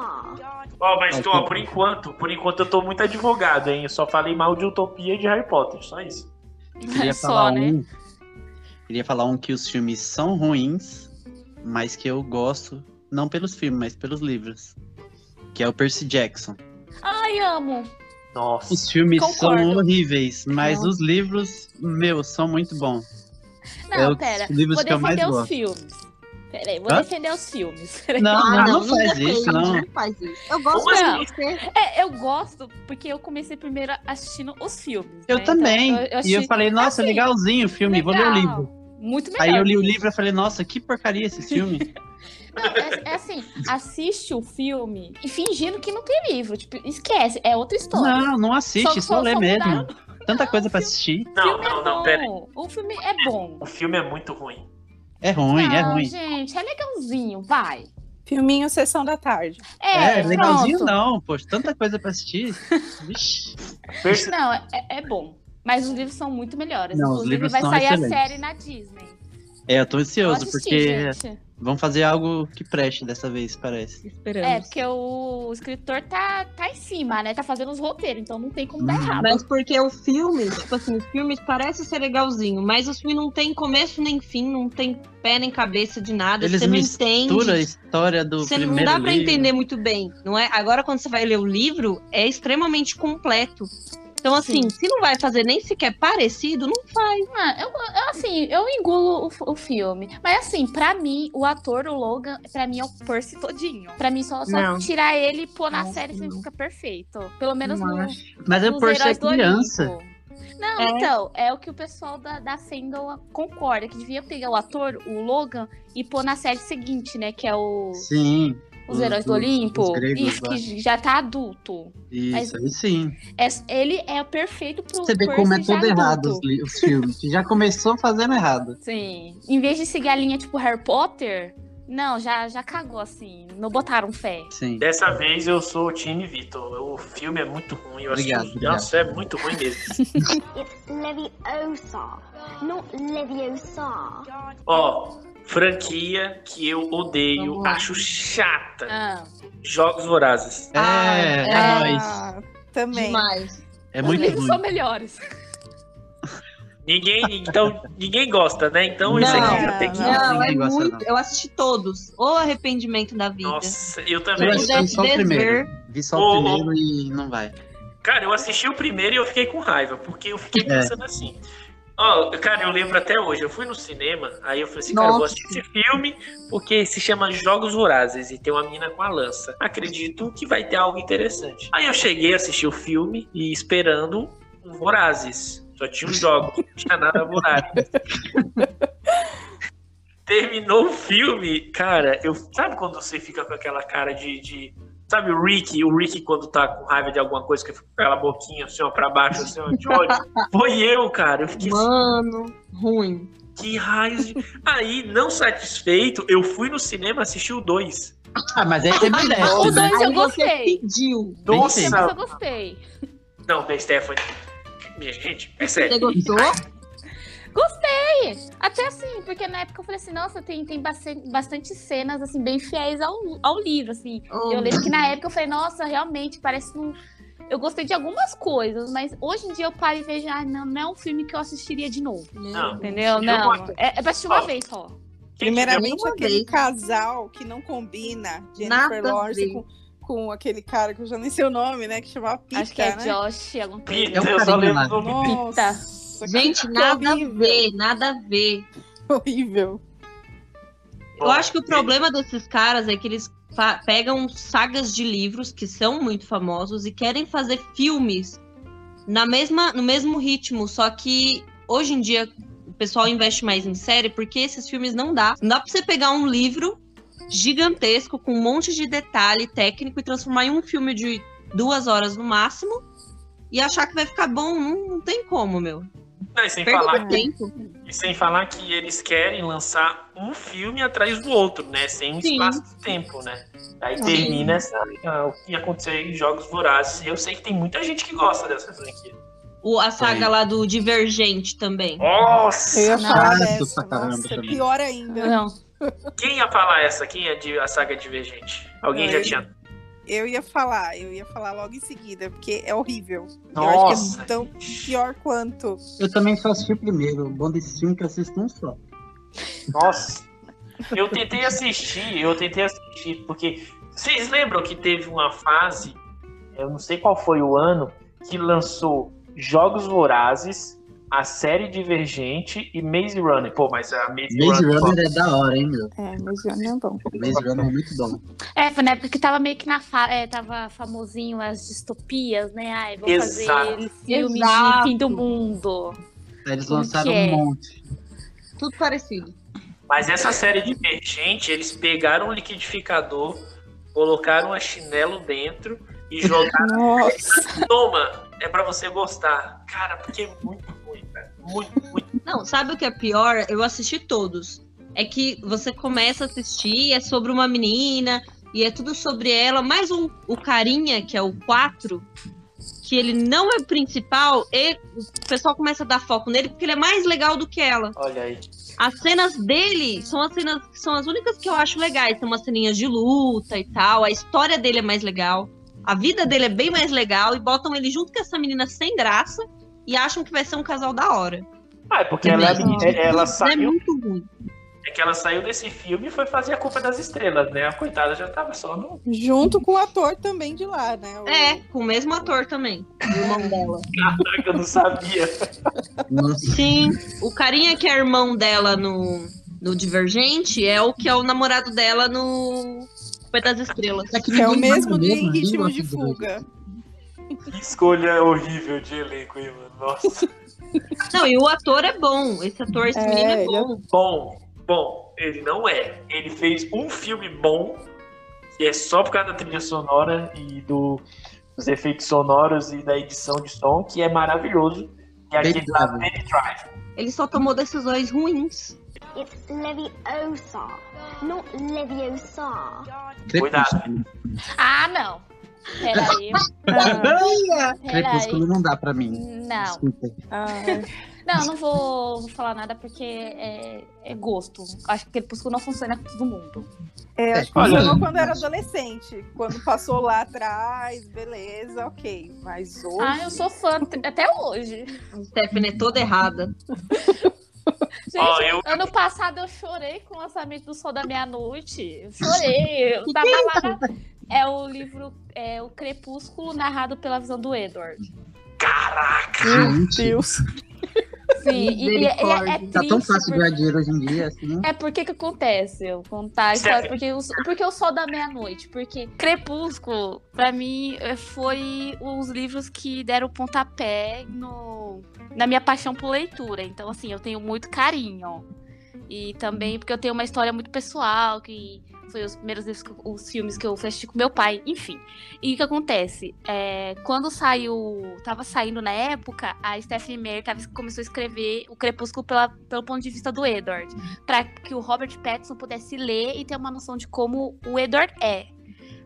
Ó, mas Mas tô, ó, por enquanto, por enquanto eu tô muito advogado, hein? Eu só falei mal de Utopia e de Harry Potter, só isso. Queria Só, falar né? um. Queria falar um que os filmes são ruins, mas que eu gosto, não pelos filmes, mas pelos livros. Que é o Percy Jackson. Ai, amo. Nossa. Os filmes Concordo. são horríveis, mas Não. os livros, meu, são muito bons. Não, É pera. livros Vou que eu mais defender os gosto. filmes. Peraí, vou Hã? defender os filmes. Peraí. [LAUGHS] Não, Ah, não, não, faz isso, não. Não faz isso. Eu gosto Como de você. É, eu gosto porque eu comecei primeiro assistindo os filmes. Eu né? Então, também. eu- eu E eu falei, nossa, assim, legalzinho o filme, vou ler o legal. livro. Muito melhor. Aí eu li o livro e falei, nossa, que porcaria esse filme. [LAUGHS] Não, é, é assim, assiste o filme e fingindo que não tem livro. Tipo, esquece, é outra história. não, não assiste, Só- só, só- lê só mesmo. mudaram- [LAUGHS] Tanta coisa filme- assistir. Não, não, é não, pera. O filme é bom. O filme é muito ruim. É ruim, é Não, ruim. gente, é legalzinho, vai. Filminho Sessão da Tarde. É, É, legalzinho pronto. não, poxa, tanta coisa pra assistir. Não, é, é bom. Mas os livros são muito melhores. Não, os Inclusive, livros vai são sair excelentes. a série na Disney. É, eu tô Eu ansioso, assisti, porque gente. Vão fazer algo que preste dessa vez, parece. Esperamos. É, porque o escritor tá, tá em cima, né? Tá fazendo os roteiros, então não tem como dar Uhum. errado. Mas porque o filme, tipo assim, os filmes parecem ser legalzinho, mas o filme não tem começo nem fim, não tem pé nem cabeça de nada, Eles você não Mistura a entende. história do Você não dá pra livro. entender muito bem, não é? Agora quando você vai ler o livro, é extremamente completo. Então assim, se não vai fazer nem sequer parecido, não faz. Ah, eu, eu, assim, eu engulo o, o filme. Mas assim, pra mim, o ator, o Logan, pra mim é o Percy todinho. Pra mim, só, só tirar ele e pôr na Não, série, não. fica perfeito. Pelo menos Não no. Mas é Heróis do criança. Não, É. então, é o que o pessoal da, da Fandom concorda, que devia pegar o ator, o Logan, e pôr na série seguinte, né? Que é o Sim, Os Os- Heróis do os- Olimpo. gregos Isso, lá. que já tá adulto. isso, Mas- aí sim. É- ele é o perfeito pro Você vê como é já tudo errado os, os filmes. que Já começou fazendo errado. Sim. Em vez de seguir a linha tipo Harry Potter, não, já, já cagou assim. Não botaram fé. Sim. Dessa vez eu sou o time Vitor. O filme é muito ruim. Eu Obrigado, assisti- obrigado. Nossa, é muito ruim mesmo. [LAUGHS] It's Leviosa, not Leviosa. Ó, franquia que eu odeio, Vamos acho chata. Ah, Jogos Vorazes. É, Ah, é, é. nóis. Ah, também. Demais. É os muito livros ruim. são melhores. Ninguém, então, ninguém gosta, né? Então isso Não, aqui já tem que. não. Não, é gosta, muito. não. Eu assisti todos. O arrependimento da vida. Nossa, eu Eu também. pudesse assisti só o primeiro. Vi só o primeiro e não vai. Cara, eu assisti o primeiro e eu fiquei com raiva, porque eu fiquei É. pensando assim. Ó, cara, eu lembro até hoje, eu fui no cinema, aí eu falei assim, cara, eu vou Nossa. assistir esse filme porque se chama Jogos Vorazes e tem uma menina com a lança. Acredito que vai ter algo interessante. Aí eu cheguei a assistir o filme e esperando um Vorazes. Só tinha os jogos, não tinha nada Vorazes. Terminou o filme, cara, eu sabe quando você fica com aquela cara de, de- Sabe o Rick? O Rick, quando tá com raiva de alguma coisa, que fica com aquela boquinha assim, ó, pra baixo, assim, ó, de ódio. Foi eu, cara. Eu fiquei assim, Mano, ruim. que raios de. Aí, não satisfeito, eu fui no cinema assistir o 2. Ah, mas aí você merece, O né? dois eu gostei. pediu. Bem Mas eu Nossa! gostei. Não, da Stephanie. Minha gente, sério. Você gostou? Gostei! Até assim, porque na época eu falei assim, nossa, tem, tem bastante, bastante cenas, assim, bem fiéis ao, ao livro, assim. Oh, Eu lembro que na época eu falei, nossa, realmente, parece um... Eu gostei de algumas coisas, mas hoje em dia eu paro e vejo, ah, não, não é um filme que eu assistiria de novo. Não. Entendeu? Eu Não. gosto. É, é pra assistir uma Ó, vez só. Primeiramente, aquele vez. casal que não combina, Jennifer Nada Lawrence com, com aquele cara que eu já nem sei o nome, né? Que chamava Pita, Acho que é né? Josh, coisa. Pita, É um eu só carinho lembro do nome. Nossa, Gente, nada a ver, nada a ver. Horrível. Eu acho que o problema desses caras é que eles pegam sagas de livros que são muito famosos e querem fazer filmes na mesma, no mesmo ritmo, só que hoje em dia o pessoal investe mais em série porque esses filmes não dá. Não dá pra você pegar um livro gigantesco com um monte de detalhe técnico e transformar em um filme de duas horas no máximo e achar que vai ficar bom. Não, não tem como, meu. Não, e sem Perda falar, tempo. e sem falar que eles querem lançar um filme atrás do outro, né? Sem um Sim. espaço de tempo, né? Aí Sim. termina essa, ah, o que aconteceu em Jogos Vorazes. Eu sei que tem muita gente que gosta dessa franquia. O, a saga Sim. lá do Divergente também. Nossa! Caramba Nossa, também. pior ainda. Não. Quem ia falar essa? Quem é de, a saga Divergente? Alguém já Eu. tinha. Eu ia falar, eu ia falar logo em seguida, porque é horrível. Eu Nossa! acho que é tão pior quanto. Eu também só assisti o primeiro. O bom desse filme é que eu assisto um só. Nossa! Eu tentei assistir, eu tentei assistir, porque vocês lembram que teve uma fase, eu não sei qual foi o ano, que lançou Jogos Vorazes, a série Divergente e Maze Runner. Pô, mas a Maze, Maze Runner. Runner é da hora, hein, meu? É, já não é bom. Maze Runner é muito bom. É, foi na época que tava meio que na fa... é, tava famosinho as distopias, né? Ai, vou Exato. fazer filme Exato. de fim do mundo. Eles lançaram é? um monte. Tudo parecido. Mas essa série Divergente, eles pegaram um liquidificador, colocaram a chinelo dentro e jogaram. Nossa. Toma, é pra você gostar. Cara, porque é muito. Muito, muito. Não, sabe o que é pior? Eu assisti todos. É que você começa a assistir, é sobre uma menina, e é tudo sobre ela, mais um, o carinha, que é o 4, que ele não é principal, e o pessoal começa a dar foco nele porque ele é mais legal do que ela. Olha aí. As cenas dele são as cenas que são as únicas que eu acho legais. Tem umas ceninhas de luta e tal. A história dele é mais legal. A vida dele é bem mais legal. E botam ele junto com essa menina sem graça. E acham que vai ser um casal da hora. Ah, é porque ela, é- ela Não é saiu. muito ruim. É que ela saiu desse filme e foi fazer a culpa das estrelas, né? A coitada já tava só no. Junto com o ator também de lá, né? O- É, com o mesmo ator também. O irmão dela. [LAUGHS] Caraca, eu não sabia. Sim. O carinha que é irmão dela no, no Divergente é o que é o namorado dela no Pé das Estrelas. Que é o mesmo de Ritmo de do Fuga. Que escolha horrível de elenco, hein, mano? Nossa. [LAUGHS] Não, e o ator é bom. Esse ator, esse É, menino é ele é- bom. Bom, bom, ele não é. Ele fez um filme bom, que é só por causa da trilha sonora e do, dos efeitos sonoros e da edição de som, que é maravilhoso. Que é aquele Driver. Baby Drive. Ele só tomou decisões ruins. It's Leviosa, not Leviosa. Crepúsculo. Ah, não. Peraí. Ah, [LAUGHS] Peraí. Crepúsculo não dá pra mim. Não. Desculpa. ai. Não, não vou, vou falar nada porque é, é gosto. Acho que Crepúsculo não funciona com todo mundo. É, acho que funcionou quando era adolescente. Quando passou lá atrás, beleza, ok. Mas hoje. Ah, eu sou fã até hoje. A Stephanie é toda errada. [LAUGHS] [LAUGHS] Gente, Ó, eu- ano passado eu chorei com o lançamento do Sol da Meia-Noite. Chorei. Eu tava lá na- É o livro é, O Crepúsculo, narrado pela visão do Edward. Caraca! Meu Deus. [LAUGHS] Sim, e, e- e é, é triste. tá tão fácil porque- ganhar dinheiro hoje em dia, assim. É porque que acontece? Eu contar a história, porque, o, porque o Sol da Meia-Noite. Porque Crepúsculo, pra mim, eh, foi os livros que deram pontapé no, na minha paixão por leitura. Então, assim, eu tenho muito carinho. E também porque eu tenho uma história muito pessoal, que foi os primeiros os filmes que eu assisti com meu pai, enfim. E o que acontece? É, quando saiu. Tava saindo na época, a Stephanie Meyer tava- começou a escrever o Crepúsculo pela, pelo ponto de vista do Edward. Pra que o Robert Pattinson pudesse ler e ter uma noção de como o Edward é.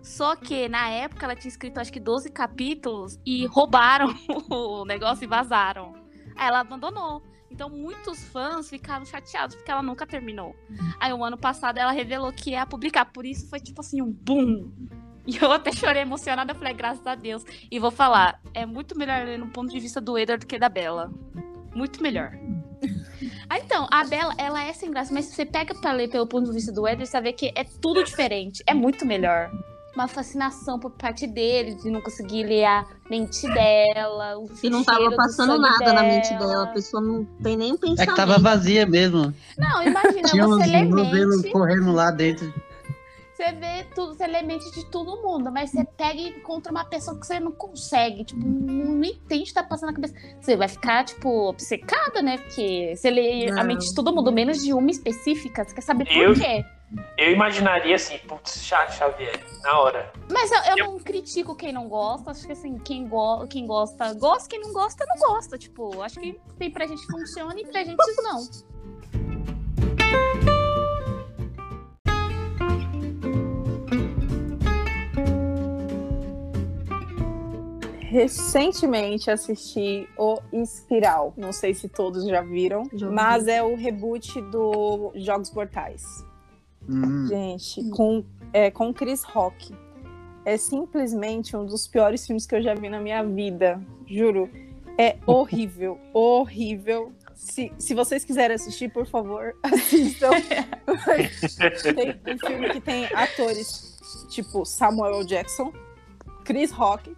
Só que na época ela tinha escrito acho que 12 capítulos e roubaram [LAUGHS] o negócio e vazaram. Aí ela abandonou. Então muitos fãs ficaram chateados porque ela nunca terminou. Aí o ano passado ela revelou que ia publicar. Por isso foi tipo assim um boom. E eu até chorei emocionada, falei, graças a Deus. E vou falar, é muito melhor ler no ponto de vista do Edward do que da Bella. Muito melhor. Ah, então, a Bella, ela é sem graça, mas se você pega pra ler pelo ponto de vista do Edward, você ver que é tudo diferente. É muito melhor. Uma fascinação por parte dele, de não conseguir ler a mente dela. O E não tava passando nada na mente dela. A pessoa não tem nem um É pensamento. que tava vazia mesmo. Não, imagina, Tinha você lê mente, correndo lá dentro. você vê tudo, você lê mente de todo mundo, mas você pega e encontra uma pessoa que você não consegue, tipo, não, não entende o que tá passando na cabeça. Você vai ficar, tipo, obcecada, né? Porque você lê a Não. mente de todo mundo, menos de uma específica, você quer saber por Eu- quê. Eu imaginaria assim, putz, Xavier, na hora. Mas eu, eu não critico quem não gosta. Acho que assim, quem, go quem gosta, gosta, quem não gosta, não gosta. Tipo, acho que tem pra gente funciona e pra gente não. Recentemente assisti O Espiral. Não sei se todos já viram, mas é o reboot do Jogos Mortais. Hum. Gente, com, é, com Chris Rock. É simplesmente um dos piores filmes que eu já vi na minha vida. Juro. É [LAUGHS] horrível, horrível. Se, se vocês quiserem assistir, por favor, [LAUGHS] assistam. tem um filme que tem atores tipo Samuel Jackson, Chris Rock,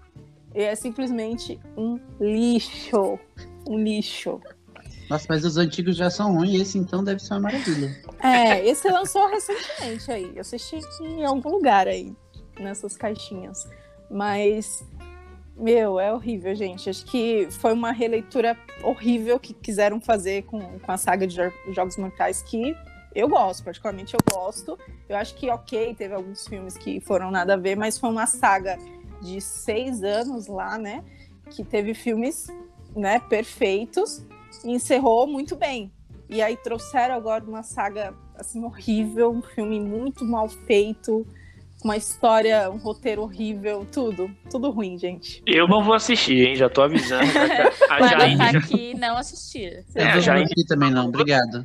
e é simplesmente um lixo. Um lixo. Nossa, mas os antigos já são ruins, esse então deve ser uma maravilha. É, esse lançou recentemente aí. Eu assisti em algum lugar aí, nessas caixinhas. Mas, meu, é horrível, gente. Acho que foi uma releitura horrível que quiseram fazer com, com a saga de Jo- Jogos Mortais que eu gosto, particularmente eu gosto. Eu acho que, ok, teve alguns filmes que foram nada a ver, mas foi uma saga de seis anos lá, né? Que teve filmes, né, perfeitos encerrou muito bem. E aí trouxeram agora uma saga assim horrível, um filme muito mal feito, uma história, um roteiro horrível, tudo, tudo ruim, gente. Eu não vou assistir, hein? Já tô avisando. [LAUGHS] A Jaine, aqui não assistir. É, eu a não Jaine, aqui também não, obrigado.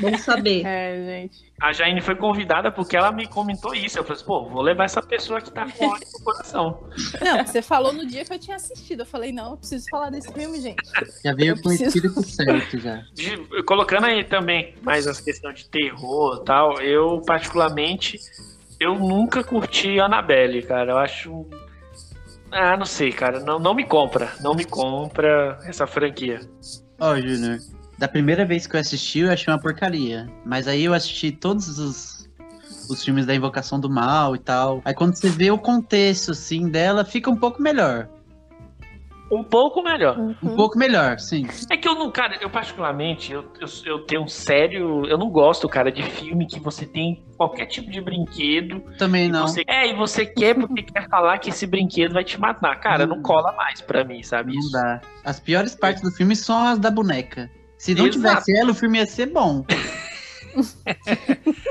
Vamos saber. É, gente. a Jaine foi convidada porque ela me comentou isso. Eu falei assim, pô, vou levar essa pessoa que tá com ódio no coração. Não, você falou no dia que eu tinha assistido. Eu falei, não, eu preciso falar desse filme, gente. Já veio Eu com o preciso- espírito certo já. De- colocando aí também mais as questões de terror e tal, eu particularmente, eu nunca curti Annabelle, cara. Eu acho. Ah, não sei, cara. Não, não me compra. Não me compra essa franquia. Ó, Júnior, da primeira vez que eu assisti, eu achei uma porcaria. Mas aí eu assisti todos os, os filmes da Invocação do Mal e tal. Aí quando você vê o contexto, assim, dela, fica um pouco melhor. Um pouco melhor. Um pouco melhor, sim. É que eu não, cara, eu particularmente, eu, eu, eu tenho um sério. Eu não gosto, cara, de filme que você tem qualquer tipo de brinquedo. Também não. Você, é, e você quer porque quer falar que esse brinquedo vai te matar. Cara, não Não. cola mais pra mim, sabe? Não Isso. dá. As piores partes do filme são as da boneca. Se não Exato. tivesse ela, o filme ia ser bom. [LAUGHS]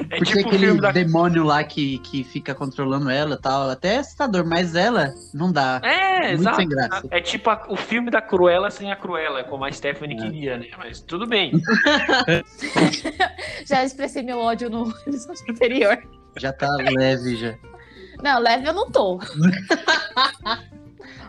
É Porque tipo o aquele filme da. demônio lá que, que fica controlando ela e tal, até é assustador, mas ela não dá. É, Muito exato. sem graça. É tipo a- o filme da Cruella sem a Cruella, como a Stephanie É. queria, né? Mas tudo bem. [LAUGHS] Já expressei meu ódio no episódio anterior. Já tá leve já. Não, leve eu não tô. [LAUGHS]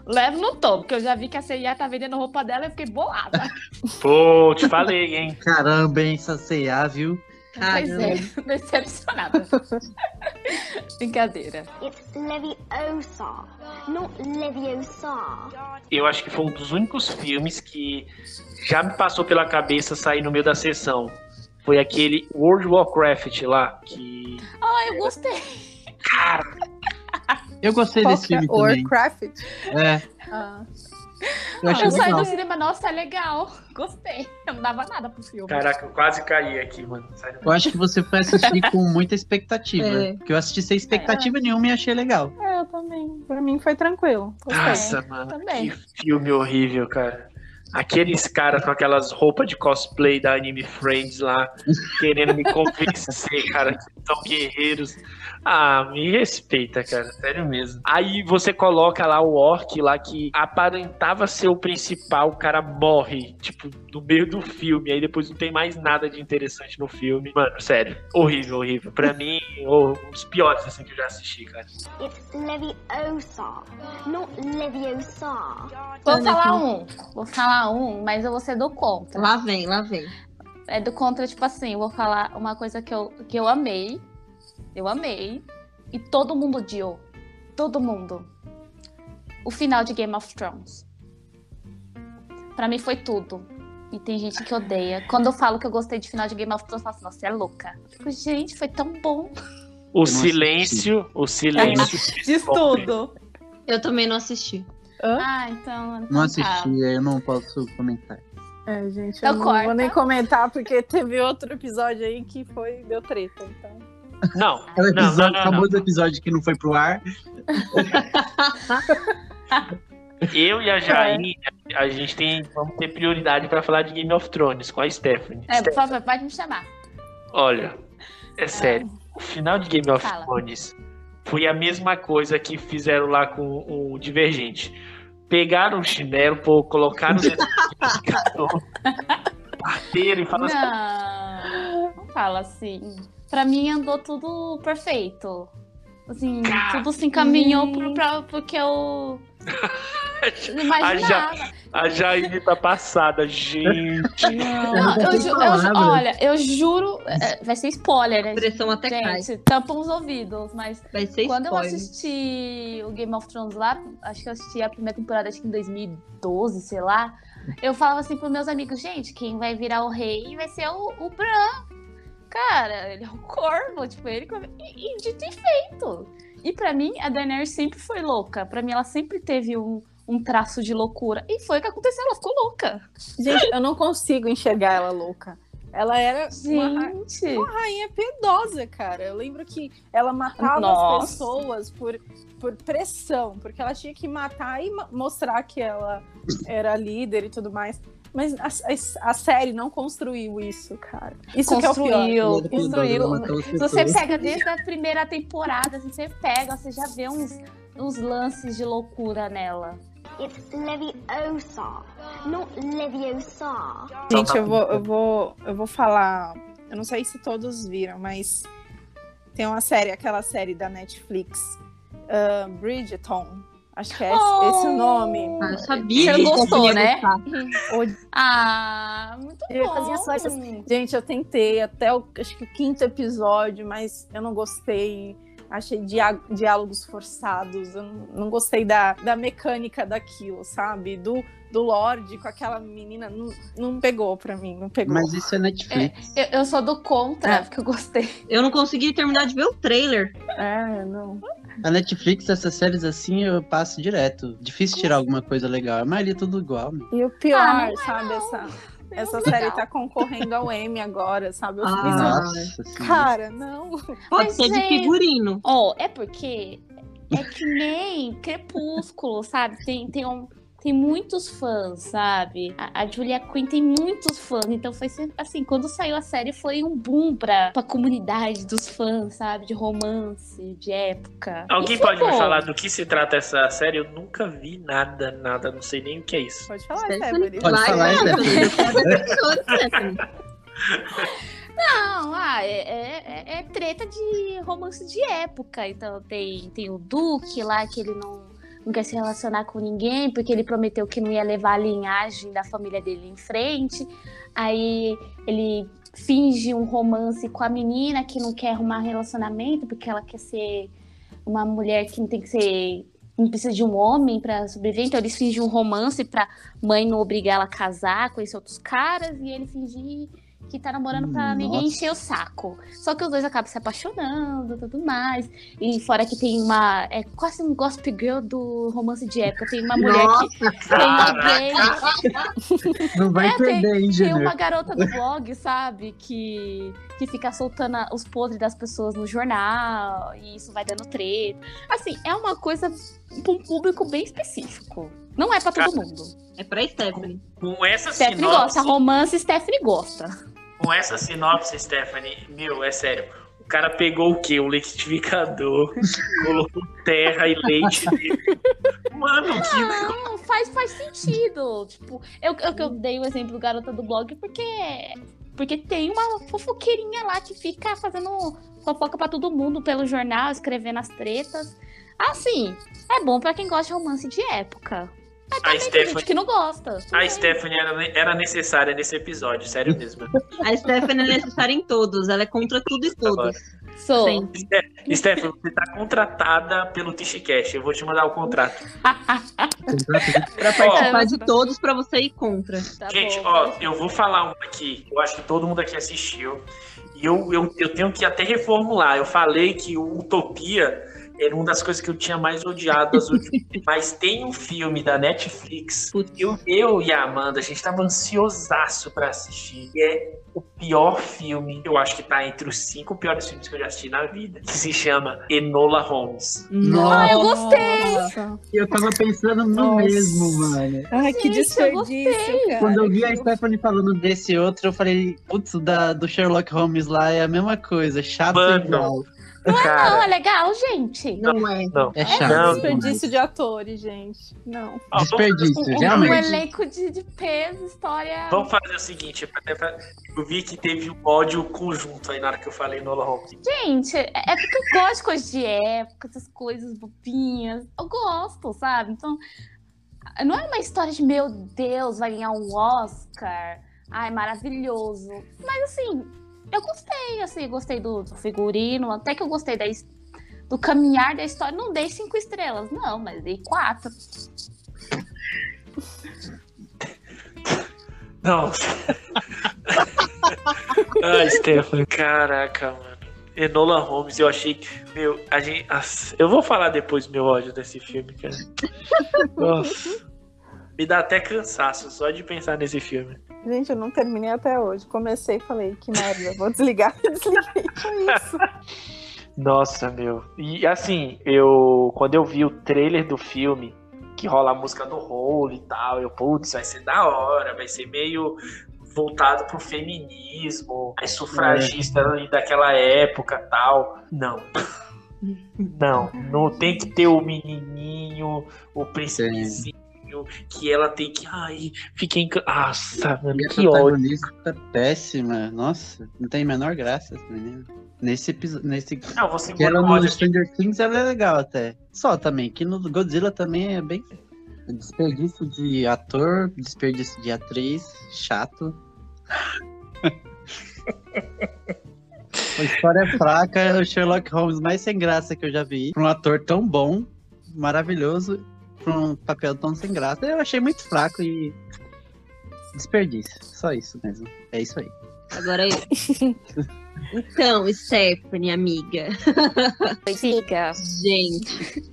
leve não tô, porque eu já vi que a CIA tá vendendo roupa dela e eu fiquei bolada. [LAUGHS] Pô, te falei, hein? Caramba, hein, essa C&A, viu? Pois Caramba. é, [LAUGHS] decepcionada. [LAUGHS] Brincadeira. It's Leviosa, not Leviosa. Eu acho que foi um dos únicos filmes que já me passou pela cabeça sair no meio da sessão. Foi aquele World of Warcraft lá, que. Ah, eu gostei. Cara, Eu gostei Qual desse é? filme também. Warcraft? É, Ah, eu achei eu saí legal. do cinema, nossa, é legal. Gostei. Eu não dava nada pro filme. caraca, eu quase caí aqui, mano. Eu acho que você foi assistir com muita expectativa. É. Porque eu assisti sem expectativa nenhuma e achei legal. é, eu também. Pra mim foi tranquilo. Gostei. Nossa, mano, também. que filme horrível, cara. Aqueles caras com aquelas roupas de cosplay da Anime Friends lá, querendo me convencer, [LAUGHS] cara, que são guerreiros. Ah, me respeita, cara, sério mesmo. Aí você coloca lá o orc lá que aparentava ser o principal, o cara morre, tipo, no meio do filme, aí depois não tem mais nada de interessante no filme. Mano, sério, horrível, horrível. Pra mim, oh, um dos piores assim que eu já assisti, cara. It's Leviosa, not Leviosa. Vou falar um. Vou falar um, mas eu vou ser do contra. Lá vem, lá vem. É do contra, tipo assim, eu vou falar uma coisa que eu, que eu amei. Eu amei. E todo mundo odiou. Todo mundo. O final de Game of Thrones. Pra mim foi tudo. E tem gente que odeia. Quando eu falo que eu gostei de final de Game of Thrones, eu falo assim, nossa, você é louca. Fico, gente, foi tão bom. O silêncio, o silêncio. Diz tudo. Eu também não assisti. Ah, então. então Não tá. assisti, aí eu não posso comentar. É, gente, Então eu não corta. vou nem comentar, porque teve outro episódio aí que foi, deu treta, então. Não, É o não, não, episódio, não, não. famoso episódio que não foi pro ar. [LAUGHS] Eu e a Jaine, a gente tem, vamos ter prioridade pra falar de Game of Thrones com a Stephanie. É, por Steph- favor, pode me chamar. olha, é sério, o final de Game of Fala. Thrones foi a mesma coisa que fizeram lá com o Divergente. Pegaram o chinelo, pô, colocaram o identificador, [LAUGHS] bateram e falaram assim, Não, não fala assim. Pra mim andou tudo perfeito. Assim, tudo se encaminhou pro, pra, porque eu não [LAUGHS] imaginava. A Jaine tá passada, gente. Não, eu ju- eu ju- olha, eu juro. é, Vai ser spoiler, né? Pressão até cai. Gente, tampam os ouvidos, mas Vai ser quando eu spoiler. assisti o Game of Thrones lá, acho que eu assisti a primeira temporada, acho que em 2012, sei lá. Eu falava assim pros meus amigos, gente, quem vai virar o rei vai ser o, o Bran. Cara, ele é o corvo, tipo, ele. E, e dito e feito. E pra mim, a Daenerys sempre foi louca. Pra mim, ela sempre teve um, um traço de loucura. E foi o que aconteceu, ela ficou louca. Gente, eu não consigo enxergar ela louca. Ela era uma, ra- Gente. uma rainha piedosa, cara. Eu lembro que ela matava Nossa. as pessoas por, por pressão, porque ela tinha que matar e mostrar que ela era líder e tudo mais. Mas a, a- a série não construiu isso, cara. Isso que é o pior. construiu, construiu. Você pega desde a primeira temporada, você pega, você já vê uns, uns lances de loucura nela. It's Leviosa, not Leviosa. Gente, eu vou, eu vou, eu vou falar. Eu não sei se todos viram, mas tem uma série, aquela série da Netflix, ah, Bridgerton. Acho que é esse, esse o nome. Ah, eu sabia Você que gostou, né? Ah, muito Eu bom. fazia só essas- Gente, eu tentei até o acho que o quinto episódio, mas eu não gostei. Achei dia- diálogos forçados. Eu não, não gostei da, da mecânica daquilo, sabe? Do, do Lorde com aquela menina. Não, não pegou pra mim, não pegou. Mas isso é Netflix. Eu, eu sou do contra, É. porque eu gostei. Eu não consegui terminar de ver o trailer. É, não. A Netflix, essas séries assim, eu passo direto. Difícil tirar alguma coisa legal. A maioria é tudo igual. né? E o pior, Ah, é sabe? Essa, essa Legal. série tá concorrendo ao Emmy agora, sabe? Eu Ah. senhora. cara, não. Pode Mas, ser de figurino. Ó, é porque é que nem Crepúsculo, sabe? Tem, tem, um, tem muitos fãs, sabe? A, a Julia Quinn tem muitos fãs, então foi sempre assim, quando saiu a série foi um boom pra, pra comunidade dos fãs, sabe? De romance, de época. Alguém E pode me falar do que se trata essa série? Eu nunca vi nada, nada, não sei nem o que é isso. Pode falar, Stephanie. Pode falar, Stephanie. Não, ah, é, é- é- é treta de romance de época. Então tem, tem o Duque lá que ele não, não quer se relacionar com ninguém porque ele prometeu que não ia levar a linhagem da família dele em frente. Aí ele finge um romance com a menina que não quer arrumar relacionamento porque ela quer ser uma mulher que não tem que ser. Não precisa de um homem pra sobreviver, então eles fingem um romance pra mãe não obrigar ela a casar, conhecer outros caras, e ele fingir que tá namorando pra ninguém Nossa. encher o saco. Só que os dois acabam se apaixonando e tudo mais. E fora que tem uma. É quase um gossip girl do romance de época. Tem uma mulher que tem uma gay, [LAUGHS] Não vai É, tem- perder, hein, tem uma garota do blog, sabe? Que, que fica soltando os podres das pessoas no jornal. E isso vai dando treta. Assim, é uma coisa pra um público bem específico. Não é pra todo mundo. É pra Stephanie. Com essa Stephanie sinopse, gosta. Romance, Stephanie gosta. Com essa sinopse, Stephanie, meu, é sério. O cara pegou o quê? O liquidificador, [LAUGHS] colocou terra e leite dele. Mano, que Não, faz, faz sentido. Tipo, eu, eu, eu dei o exemplo do garota do blog porque. Porque tem uma fofoqueirinha lá que fica fazendo fofoca pra todo mundo pelo jornal, escrevendo as tretas. Assim, é bom pra quem gosta de romance de época. Mas A Stephanie- que não gosta. a Stephanie era, era necessária nesse episódio, sério mesmo. A Stephanie é necessária em todos. Ela é contra tudo e todos. Sou. Stephanie, você tá contratada pelo Tishcast. Eu vou te mandar o contrato. Pra participar de todos, pra você ir contra. Tá Gente, bom, ó, eu vou falar um aqui. Eu acho que todo mundo aqui assistiu. E eu, eu, eu tenho que até reformular. Eu falei que o Utopia era uma das coisas que eu tinha mais odiado das últimas. [LAUGHS] Mas tem um filme da Netflix. Putz. Eu, eu e a Amanda, a gente tava ansiosaço pra assistir. E é o pior filme. Eu acho que tá entre os cinco piores filmes que eu já assisti na vida. Que se chama Enola Holmes. Ah, eu gostei! Nossa. Eu tava pensando no Nossa. mesmo, mano. Ai, que Gente, eu desperdício, cara. Quando eu vi a Stephanie falando desse outro, eu falei, putz, da, do Sherlock Holmes lá é a mesma coisa, chato Mano. igual. Não, Cara, é legal, gente. Não é. não. É É chato. Não, desperdício de atores, gente. Não. Vamos- Desperdício, Um, um realmente. elenco de, de peso, história. Vamos fazer o seguinte, eu vi que teve um ódio conjunto aí na hora que eu falei Enola Holmes. Gente, é é porque eu gosto de coisas de época, essas coisas bobinhas. Eu gosto, sabe? Então, Não é uma história de meu Deus, vai ganhar um Oscar. Ai, maravilhoso. Mas assim, eu gostei, assim, gostei do, do figurino, até que eu gostei da, do caminhar da história. Não dei cinco estrelas, não, mas dei quatro. Não. [LAUGHS] Ai, Stefan, caraca, mano. Enola Holmes, eu achei que. Meu, a gente. as- Eu vou falar depois meu ódio desse filme, cara. [LAUGHS] Nossa. Me dá até cansaço só de pensar nesse filme. Gente, eu não terminei até hoje. Comecei e falei, que merda, vou desligar. [LAUGHS] Desliguei com isso. Nossa, meu. E assim, eu. Quando eu vi o trailer do filme, que rola a música do rolo e tal, eu, putz, vai ser da hora, vai ser meio voltado pro feminismo, as sufragistas ali daquela época tal. Não. [LAUGHS] Não, não tem que ter o menininho, o príncipezinho, que ela tem que. Ai, fiquei encan... Nossa, mano, que ódio. protagonista tá péssima. Nossa, não tem a menor graça essa menina. Nesse episódio. Nesse... Não, você Que ela no ódio. Stranger Things ela é legal até. Só também, que no Godzilla também é bem. Desperdício de ator, desperdício de atriz, chato. [LAUGHS] A história é fraca, é o Sherlock Holmes mais sem graça que eu já vi. Um ator tão bom, maravilhoso, pra um papel tão sem graça. Eu achei muito fraco e. Desperdício. Só isso mesmo. É isso aí. Agora eu. [LAUGHS] Então, Stephanie, amiga. Fica. Gente,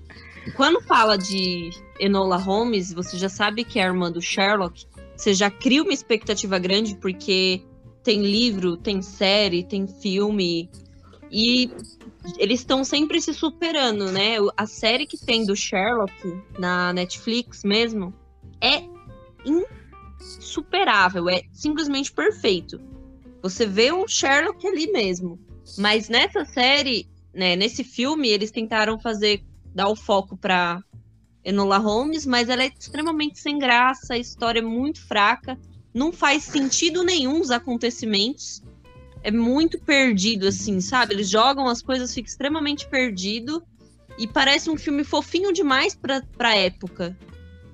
quando fala de Enola Holmes, você já sabe que é a irmã do Sherlock. Você já cria uma expectativa grande porque tem livro, tem série, tem filme. E eles estão sempre se superando, né? A série que tem do Sherlock na Netflix mesmo é insuperável, é simplesmente perfeito. Você vê o Sherlock ali mesmo. Mas nessa série, né, nesse filme, eles tentaram fazer dar o foco pra Enola Holmes, mas ela é extremamente sem graça, a história é muito fraca, não faz sentido nenhum os acontecimentos. É muito perdido, assim, sabe? Eles jogam as coisas, fica extremamente perdido. E parece um filme fofinho demais pra, pra época.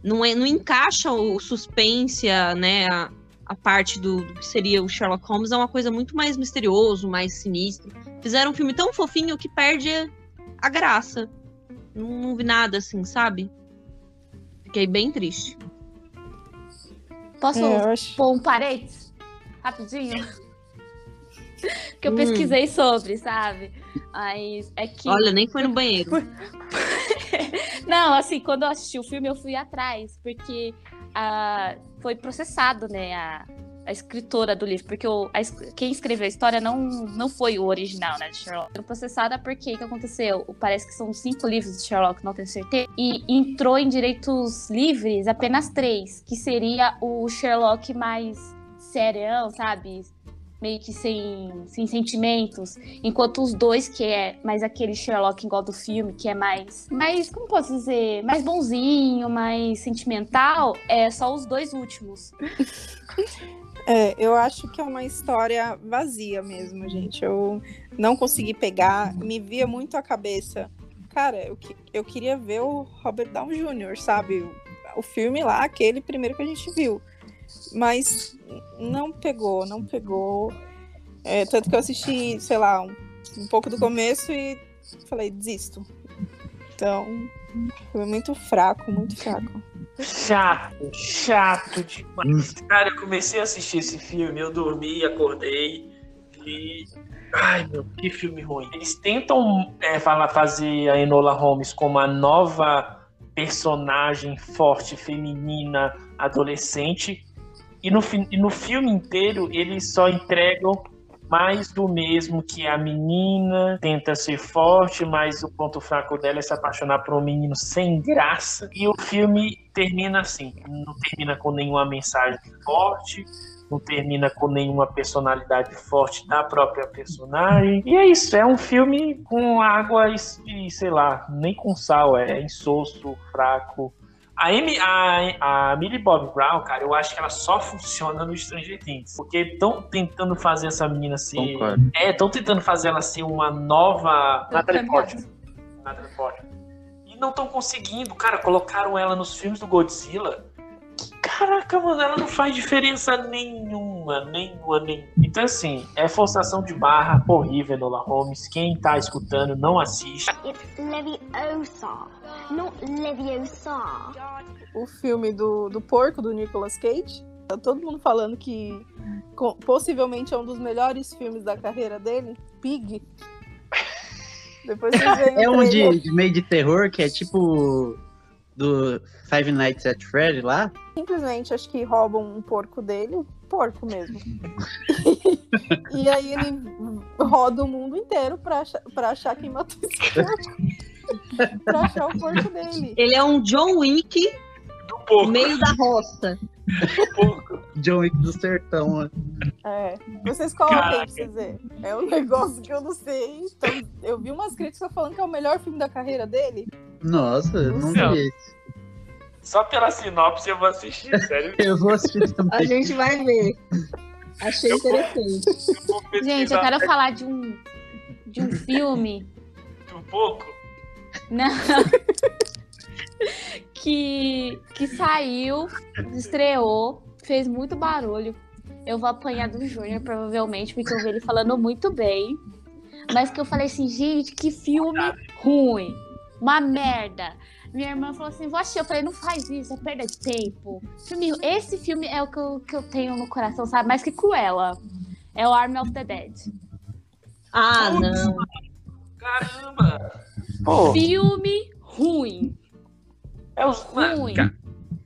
Não, é, não encaixa o suspense, a, né? A, a parte do, do que seria o Sherlock Holmes é uma coisa muito mais misterioso, mais sinistro. Fizeram um filme tão fofinho que perde a graça. Não, não vi nada assim, sabe? Fiquei bem triste. Posso É, acho... pôr um parênteses? Rapidinho? Que eu Hum. pesquisei sobre, sabe? Mas é que. Olha, nem foi no banheiro. [LAUGHS] Não, assim, quando eu assisti o filme, eu fui atrás, porque ah, foi processado, né, a, a escritora do livro, porque o- a quem escreveu a história não, não foi o original, né, de Sherlock. Foi processada porque o que aconteceu? Parece que são cinco livros de Sherlock, não tenho certeza, e entrou em direitos livres apenas três, que seria o Sherlock mais serião, sabe? Meio que sem, sem sentimentos. Enquanto os dois, que é mais aquele Sherlock igual do filme, que é mais, mais, como posso dizer, mais bonzinho, mais sentimental, é só os dois últimos. É, eu acho que é uma história vazia mesmo, gente. Eu não consegui pegar, me via muito a cabeça. Cara, eu, que- eu queria ver o Robert Downey Jr., sabe? O, o filme lá, aquele primeiro que a gente viu. Mas não pegou, não pegou. É, tanto que eu assisti, sei lá, um, um pouco do começo e falei, desisto. Então, foi muito fraco, muito fraco. Chato, chato demais. Cara, eu comecei a assistir esse filme, eu dormi, acordei e. Ai, meu, que filme ruim. Eles tentam é, falar, fazer a Enola Holmes como a nova personagem forte, feminina, adolescente. E no, e no filme inteiro eles só entregam mais do mesmo que a menina tenta ser forte, mas o ponto fraco dela é se apaixonar por um menino sem graça. E o filme termina assim, não termina com nenhuma mensagem forte, não termina com nenhuma personalidade forte da própria personagem. E é isso, é um filme com água e, sei lá, nem com sal, é insosso, fraco. A, Amy, a, a Millie Bob Brown, cara, eu acho que ela só funciona no Stranger Things. Porque estão tentando fazer essa menina ser. Concordo. É, estão tentando fazer ela ser uma nova. Natalie Portman. Natalie Portman. E não estão conseguindo. Cara, colocaram ela nos filmes do Godzilla. Caraca, mano, ela não faz diferença nenhuma, nenhuma, nenhuma. Então, assim, é forçação de barra horrível, Nola Holmes. Quem tá escutando, não assiste. It's Leviosa, not Leviosa. O filme do, do porco do Nicolas Cage. Tá todo mundo falando que co- possivelmente é um dos melhores filmes da carreira dele. Pig. Depois vocês veem É um de, de meio de terror que é tipo do Five Nights at Freddy lá. simplesmente acho que roubam um porco dele, porco mesmo. [LAUGHS] e aí ele roda o mundo inteiro pra achar, pra achar quem matou esse porco. [LAUGHS] pra achar o porco dele. Ele é um John Wick No meio da roça. do porco. John Wick do Sertão. né? É. Vocês coloquem pra vocês verem. É um negócio que eu não sei. Então, eu vi umas críticas falando que é o melhor filme da carreira dele. Nossa, eu não vi. Só pela sinopse eu vou assistir, sério. [LAUGHS] Eu vou assistir A também. gente vai ver. Achei Eu vou- interessante. Eu vou Gente, eu quero falar de um, de um filme do porco. Não. [LAUGHS] [LAUGHS] que, que saiu, estreou, fez muito barulho. Eu vou apanhar do Júnior, provavelmente, porque eu vi ele falando muito bem. Mas que eu falei assim, gente, que filme ruim. Uma merda. Minha irmã falou assim, vou assistir. Eu falei, não faz isso, é perda de tempo. Filme, esse filme é o que eu, que eu tenho no coração, sabe? Mais que Cruella. É o Army of the Dead. Ah, Putz, não. Caramba! Pô, Filme ruim. É os. Ruim.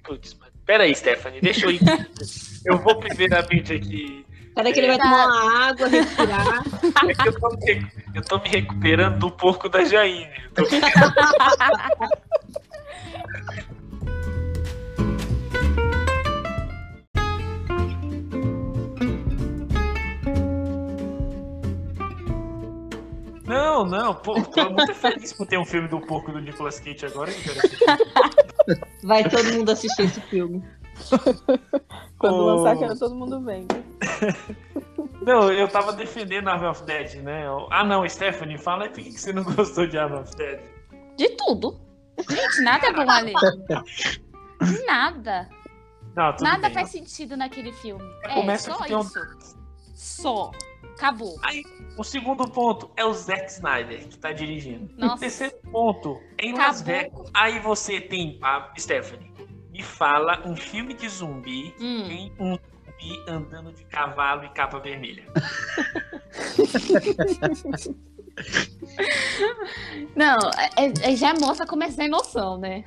Putz, mano. Pera aí, Stephanie, deixa eu ir. [LAUGHS] Eu vou primeiramente aqui. Peraí que ele vai tomar uma água, respirar. É que eu tô, me, eu tô me recuperando do porco da Jaine. Eu tô- [LAUGHS] Não, não, pô, tô muito feliz por ter um filme do porco do Nicolas Cage agora. hein, cara? [LAUGHS] Vai todo mundo assistir esse filme. [LAUGHS] Quando Ô. lançar, quero todo mundo vendo. [LAUGHS] Não, eu tava defendendo Army of Dead, né? Ah, não, Stephanie, fala aí por que você não gostou de Army of Dead. De tudo. Gente, nada é bom ali. Nada. Não, Nada bem. faz sentido naquele filme. É, Começa só ter um- isso. Só. Acabou. O segundo ponto é o Zack Snyder que tá dirigindo. O Nossa. terceiro ponto é em Las Acabou. Vegas. Aí você tem a Stephanie. Me fala um filme de zumbi Hum. tem um zumbi andando de cavalo e capa vermelha. [LAUGHS] Não, é- é- já mostra como é sem noção, né?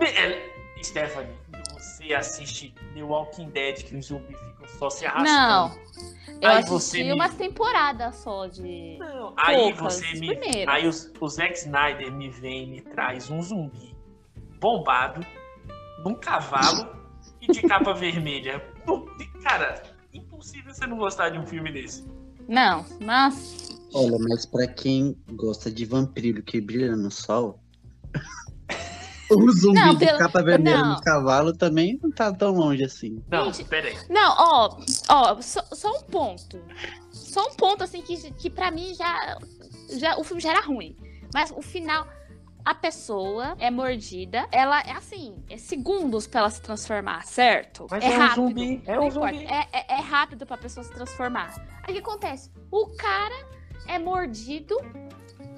É, Stephanie, assiste The Walking Dead que os zumbis ficam só se arrastando. Não. Eu Aí assisti você me- umas temporadas só de. Não, aí Poucas, você me. primeiras. Aí os- o Zack Snyder me vem e me traz um zumbi bombado, num cavalo e de capa [LAUGHS] vermelha. Cara, impossível você não gostar de um filme desse. Não, mas. Olha, mas pra quem gosta de vampiro que brilha no sol, o zumbi Não, de pelo- capa vermelha não. no cavalo também não tá tão longe assim. Não, Gente, peraí. Não, ó, ó, só, só um ponto. Só um ponto, assim, que, que pra mim já, já. O filme já era ruim. Mas o final. A pessoa é mordida, ela é assim, é segundos pra ela se transformar, certo? Mas é é um rápido. zumbi, é um zumbi. É, é, é rápido pra pessoa se transformar. Aí o que acontece? O cara é mordido,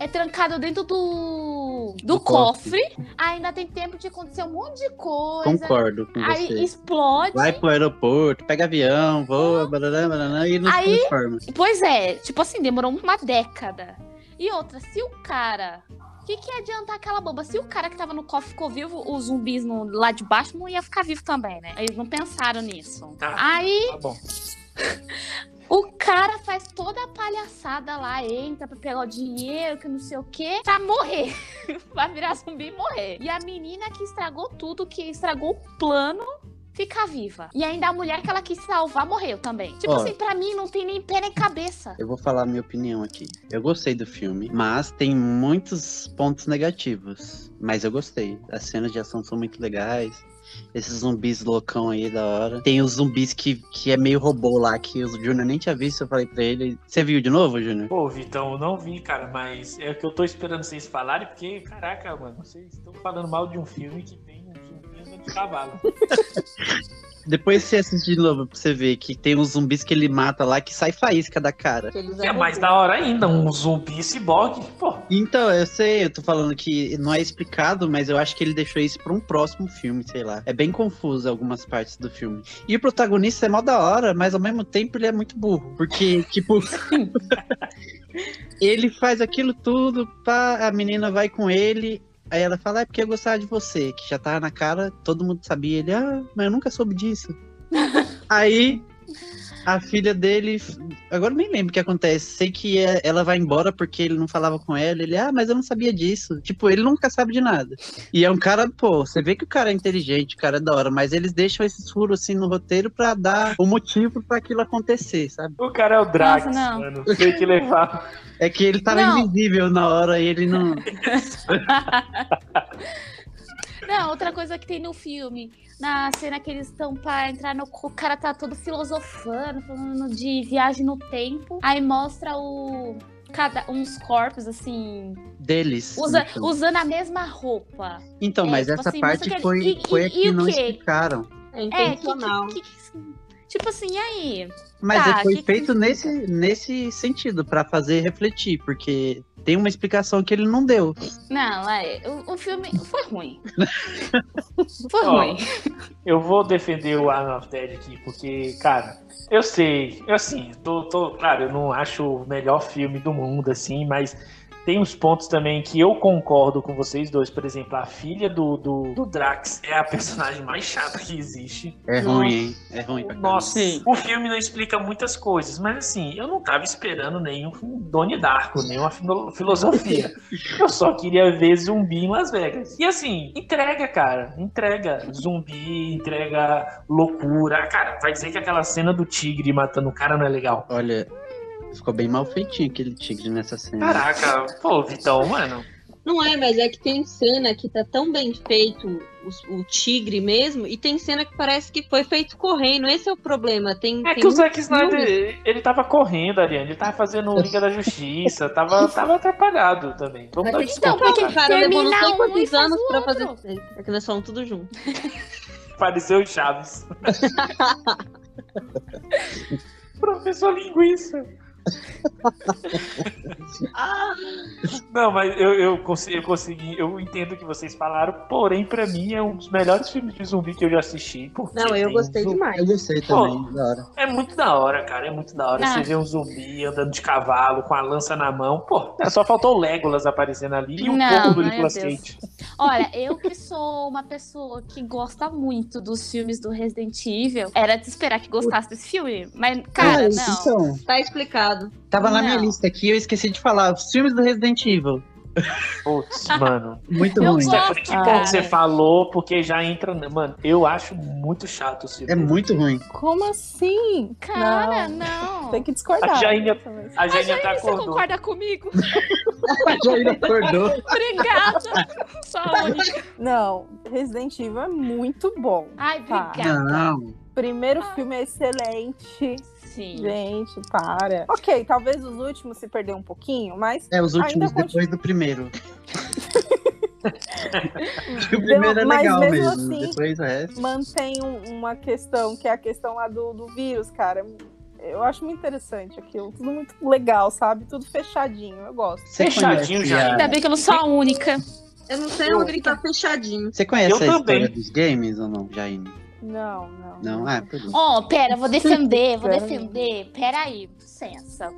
é trancado dentro do, do, Do cofre. cofre, ainda tem tempo de acontecer um monte de coisa. Concordo com Aí você. explode. Vai pro aeroporto, pega avião, voa, barará, barará, e não Aí- se transforma. Pois é, tipo assim, demorou uma década. E outra, se o cara. O que, que ia adiantar aquela boba? Se o cara que tava no cofre ficou vivo, os zumbis no, lá de baixo não ia ficar vivo também, né? Eles não pensaram nisso. Tá. Aí Tá bom. [LAUGHS] o cara faz toda a palhaçada lá, entra pra pegar o dinheiro, que não sei o quê, pra morrer. [LAUGHS] Vai virar zumbi e morrer. E a menina que estragou tudo, que estragou o plano. Fica viva. E ainda a mulher que ela quis salvar morreu também. Tipo Ó. assim, pra mim não tem nem pé nem cabeça. Eu vou falar a minha opinião aqui. Eu gostei do filme, mas tem muitos pontos negativos. Mas eu gostei. As cenas de ação são muito legais. esses zumbis loucão aí da hora. Tem os zumbis que, que é meio robô lá, que o Júnior nem tinha visto, eu falei pra ele. Você viu de novo, Júnior? Pô, Vitão, eu não vi, cara, mas é o que eu tô esperando vocês falarem, porque, caraca, mano, vocês estão falando mal de um filme que cavalo. Depois você assiste de novo pra você ver que tem uns zumbis que ele mata lá que sai faísca da cara. É mais bons. da hora ainda, um zumbi ciborgue. Pô, Então, eu sei, eu tô falando que não é explicado, mas eu acho que ele deixou isso pra um próximo filme, sei lá. É bem confuso algumas partes do filme. E o protagonista é mó da hora, mas ao mesmo tempo ele é muito burro. Porque, [LAUGHS] tipo. [LAUGHS] ele faz aquilo tudo, pá, a menina vai com ele. Aí ela fala, é porque eu gostava de você, que já tava na cara, todo mundo sabia. Ele, ah, mas eu nunca soube disso. [LAUGHS] Aí a filha dele. Agora eu nem lembro o que acontece. Sei que é- ela vai embora porque ele não falava com ela. Ele, ah, mas eu não sabia disso. Tipo, ele nunca sabe de nada. E é um cara, pô, você vê que o cara é inteligente, o cara é da hora, mas eles deixam esses furos assim no roteiro pra dar o motivo pra aquilo acontecer, sabe? o cara é o Drax, Nossa, não. mano. Tem que levar. É que ele tava Não. invisível na hora e ele não. [LAUGHS] Não, outra coisa que tem no filme, na cena que eles estão pra entrar no. O cara tá todo filosofando, falando de viagem no tempo. Aí mostra o. Cada, uns corpos, assim. deles. usa- então. usando a mesma roupa. Então, é, mas tipo essa assim, parte mostra que- foi, e- foi e- a que e o não quê? explicaram. É É, que, intencional. que- que- tipo assim, e aí? Mas Tá, foi que que feito significa? nesse, nesse sentido, pra fazer refletir, porque tem uma explicação que ele não deu. Não, é, o, o filme foi ruim. [LAUGHS] foi Ó, ruim. Eu vou defender o Arm of Dead aqui, porque, cara, eu sei, eu assim, tô, tô, claro, eu não acho o melhor filme do mundo, assim, mas tem uns pontos também que eu concordo com vocês dois. Por exemplo, a filha do, do, do Drax é a personagem mais chata que existe. É Nossa. ruim, hein? É ruim pra. Nossa, o filme não explica muitas coisas, mas assim, eu não tava esperando nenhum Doni Darko, nenhuma filo- filosofia. Eu só queria ver zumbi em Las Vegas. E assim, entrega, cara. Entrega zumbi, entrega loucura. Cara, vai dizer que aquela cena do tigre matando o cara não é legal. Olha, ficou bem mal feitinho aquele tigre nessa cena. Caraca, pô, Vitão, mano. Não é, mas é que tem cena que tá tão bem feito o, o tigre mesmo, e tem cena que parece que foi feito correndo. Esse é o problema. Tem, É tem que o Zack Snyder, ele tava correndo, Ariane. Ele tava fazendo Liga da Justiça. Tava, tava atrapalhado também. Vamos dar Mas desculpa. Então, porque o cara levou não sei quantos anos pra fazer. É que nós falamos tudo junto. Pareceu o Chaves. [LAUGHS] Professor Linguiça. Ah, [LAUGHS] Não, mas eu, eu, consegui, eu consegui, eu entendo o que vocês falaram, porém, pra mim, é um dos melhores filmes de zumbi que eu já assisti. porque Não, eu gostei zumbi- demais. Eu gostei também, da hora. É muito da hora, cara. É muito da hora. Ah. Você vê um zumbi andando de cavalo, com a lança na mão. Pô, só faltou o Legolas aparecendo ali e o Não, corpo do Nicolas. Cage. Olha, eu que sou uma pessoa que gosta muito dos filmes do Resident Evil, era de esperar que gostasse desse filme. Mas, cara, Ah, não. Então, Tá explicado. Tava na minha Não. lista aqui eu esqueci de falar. Os filmes do Resident Evil. Putz, mano. [LAUGHS] Muito Eu ruim. Stephanie, que bom que você falou, porque já entra. Mano, eu acho muito chato o filme. É muito ruim. Como assim? Cara, Não, não. Tem que discordar. A vez. A A Jaine, você acordou. concorda comigo? [LAUGHS] Já ainda acordou. Obrigada. Só a única. Não, Resident Evil é muito bom. Ai, Tá. obrigada. Não. Primeiro filme é excelente. Sim. Gente, para. Ok, talvez os últimos se perder um pouquinho, mas É, os últimos Ainda depois do primeiro. [LAUGHS] Acho que o primeiro é mas legal mesmo mesmo. assim- Depois o resto. mantém um- uma questão, que é a questão lá do, do vírus, cara. Eu acho muito interessante aquilo. Tudo muito legal, sabe? Tudo fechadinho. Eu gosto. Você Fechadinho já. Ainda bem que eu não sou a única. Eu não sei onde que tá fechadinho. Você conhece Eu a história também. dos games ou não, Jaine? Não, não. Não? Ah, por isso. Ó, pera, vou defender, vou defender. Pera aí, licença.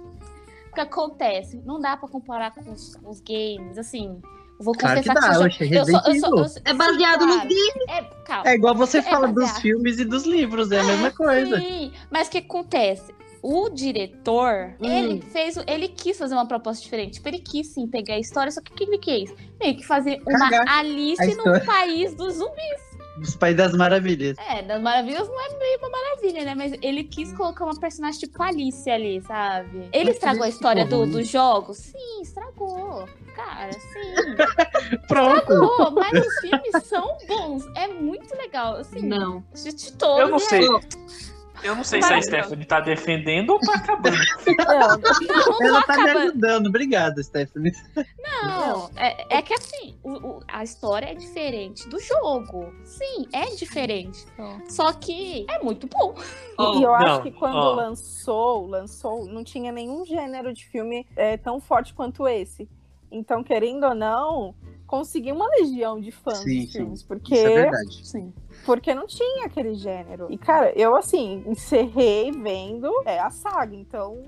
O que acontece? Não dá pra comparar com os, com os games, assim. Eu vou Claro que confessar dá, que, oxe, eu sou, eu sou, eu sou- É baseado no claro. É, calma. É igual você É fala dos baseado. filmes e dos livros, é a mesma coisa. Sim, mas o que acontece? O diretor, Hum. ele fez, o- ele quis fazer uma proposta diferente. Tipo, ele quis sim pegar a história, só que o que ele quis? Meio que fazer uma Alice no país dos zumbis. Os Pais das Maravilhas. É, das maravilhas não é meio uma maravilha, né? Mas ele quis colocar uma personagem tipo Alice ali, sabe? Ele Mas estragou a história do, dos jogos? Sim, estragou. Cara, sim. [LAUGHS] Pronto. Estragou, mas os filmes são bons. É muito legal. Assim, Não. de, todos. Eu não sei. Ó, Eu não sei se a Maravilhoso. Stephanie tá defendendo ou tá acabando. [LAUGHS] Não, Não, não Ela tá me acaba- ajudando. Obrigado, Stephanie. Não, é, é que assim, o- o- a história é diferente do jogo. Sim, é diferente. Só que é muito bom. ó, E eu acho não, que quando ó. lançou, lançou, não tinha nenhum gênero de filme é, tão forte quanto esse. Então, querendo ou não, conseguiu uma legião de fãs Sim, dos sim. filmes. Porque, Isso é verdade. Sim. porque não tinha aquele gênero. E, cara, eu, assim, encerrei vendo é, a saga. Então,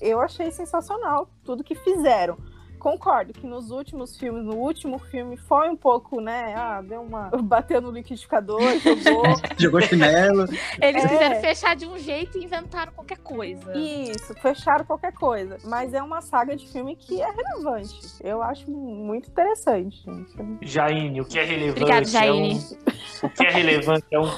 eu achei sensacional tudo que fizeram. Concordo que nos últimos filmes, no último filme, foi um pouco, né? Ah, deu uma. [LAUGHS] Bateu no liquidificador, jogou. [LAUGHS] Jogou chinelo. Eles É. quiseram fechar de um jeito e inventaram qualquer coisa. Isso, fecharam qualquer coisa. Mas é uma saga de filme que é relevante. Eu acho muito interessante, gente. Jaine, o que é relevante Obrigada, é Jaine. um. O que é relevante é um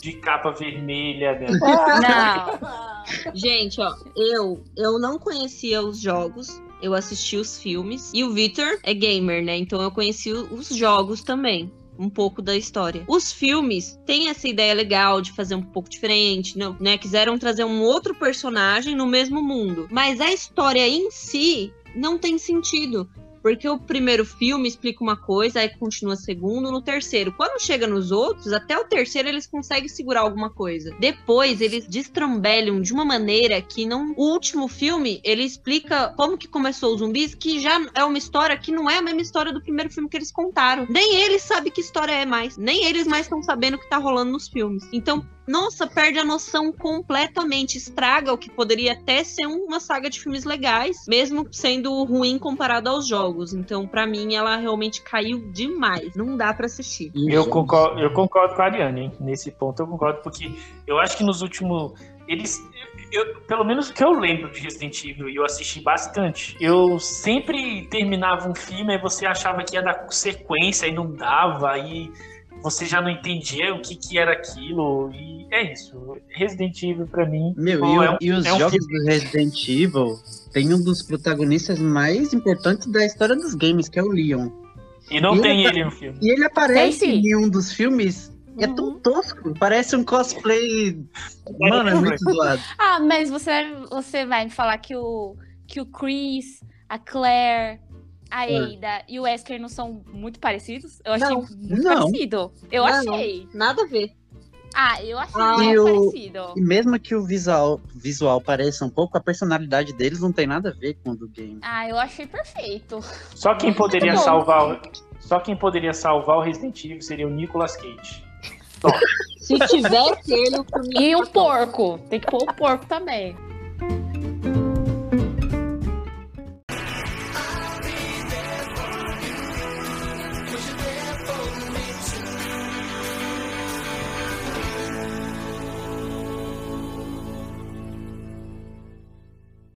de capa vermelha, né? Não. Gente, ó, eu, eu não conhecia os jogos. Eu assisti os filmes. E o Victor é gamer, né? Então eu conheci os jogos também. Um pouco da história. Os filmes têm essa ideia legal de fazer um pouco diferente, não, né? Quiseram trazer um outro personagem no mesmo mundo. Mas a história em si não tem sentido. Porque o primeiro filme explica uma coisa, aí continua segundo, no terceiro. Quando chega nos outros, até o terceiro eles conseguem segurar alguma coisa. Depois eles destrambelham de uma maneira que não. O último filme, ele explica como que começou os zumbis, que já é uma história que não é a mesma história do primeiro filme que eles contaram. Nem eles sabem que história é mais. Nem eles mais estão sabendo o que tá rolando nos filmes. Então, nossa, perde a noção completamente. Estraga o que poderia até ser uma saga de filmes legais, mesmo sendo ruim comparado aos jogos. Então, pra mim, ela realmente caiu demais. Não dá pra assistir. Eu concordo, eu concordo com a Ariane, hein? Nesse ponto eu concordo, porque eu acho que nos últimos. Eles. eu- pelo menos o que eu lembro de Resident Evil, e eu assisti bastante. Eu sempre terminava um filme e você achava que ia dar sequência e não dava, aí você já não entendia o que, que era aquilo. E é isso. Resident Evil, pra mim. Meu, pô, e, o- é um- e os é um jogos filme- do Resident Evil tem um dos protagonistas mais importantes da história dos games, que é o Leon. E não E tem ele- ele no filme. E ele aparece em um dos filmes. É Uhum. tão tosco. Parece um cosplay. Mano, é muito zoado. Ah, mas você, você vai me falar que o, que o Chris, a Claire, a É. Ada e o Wesker não são muito parecidos? Eu achei Não. muito Não. parecido. Eu Não. achei. Nada a ver. Ah, eu achei Ah, muito e o- parecido. E mesmo que o visual, visual pareça um pouco, a personalidade deles não tem nada a ver com o do game. Ah, eu achei perfeito. Só quem poderia salvar. o- Só quem poderia salvar o Resident Evil seria o Nicolas Cage. [LAUGHS] Se tivesse ele, E o porco. Tem que pôr o porco também.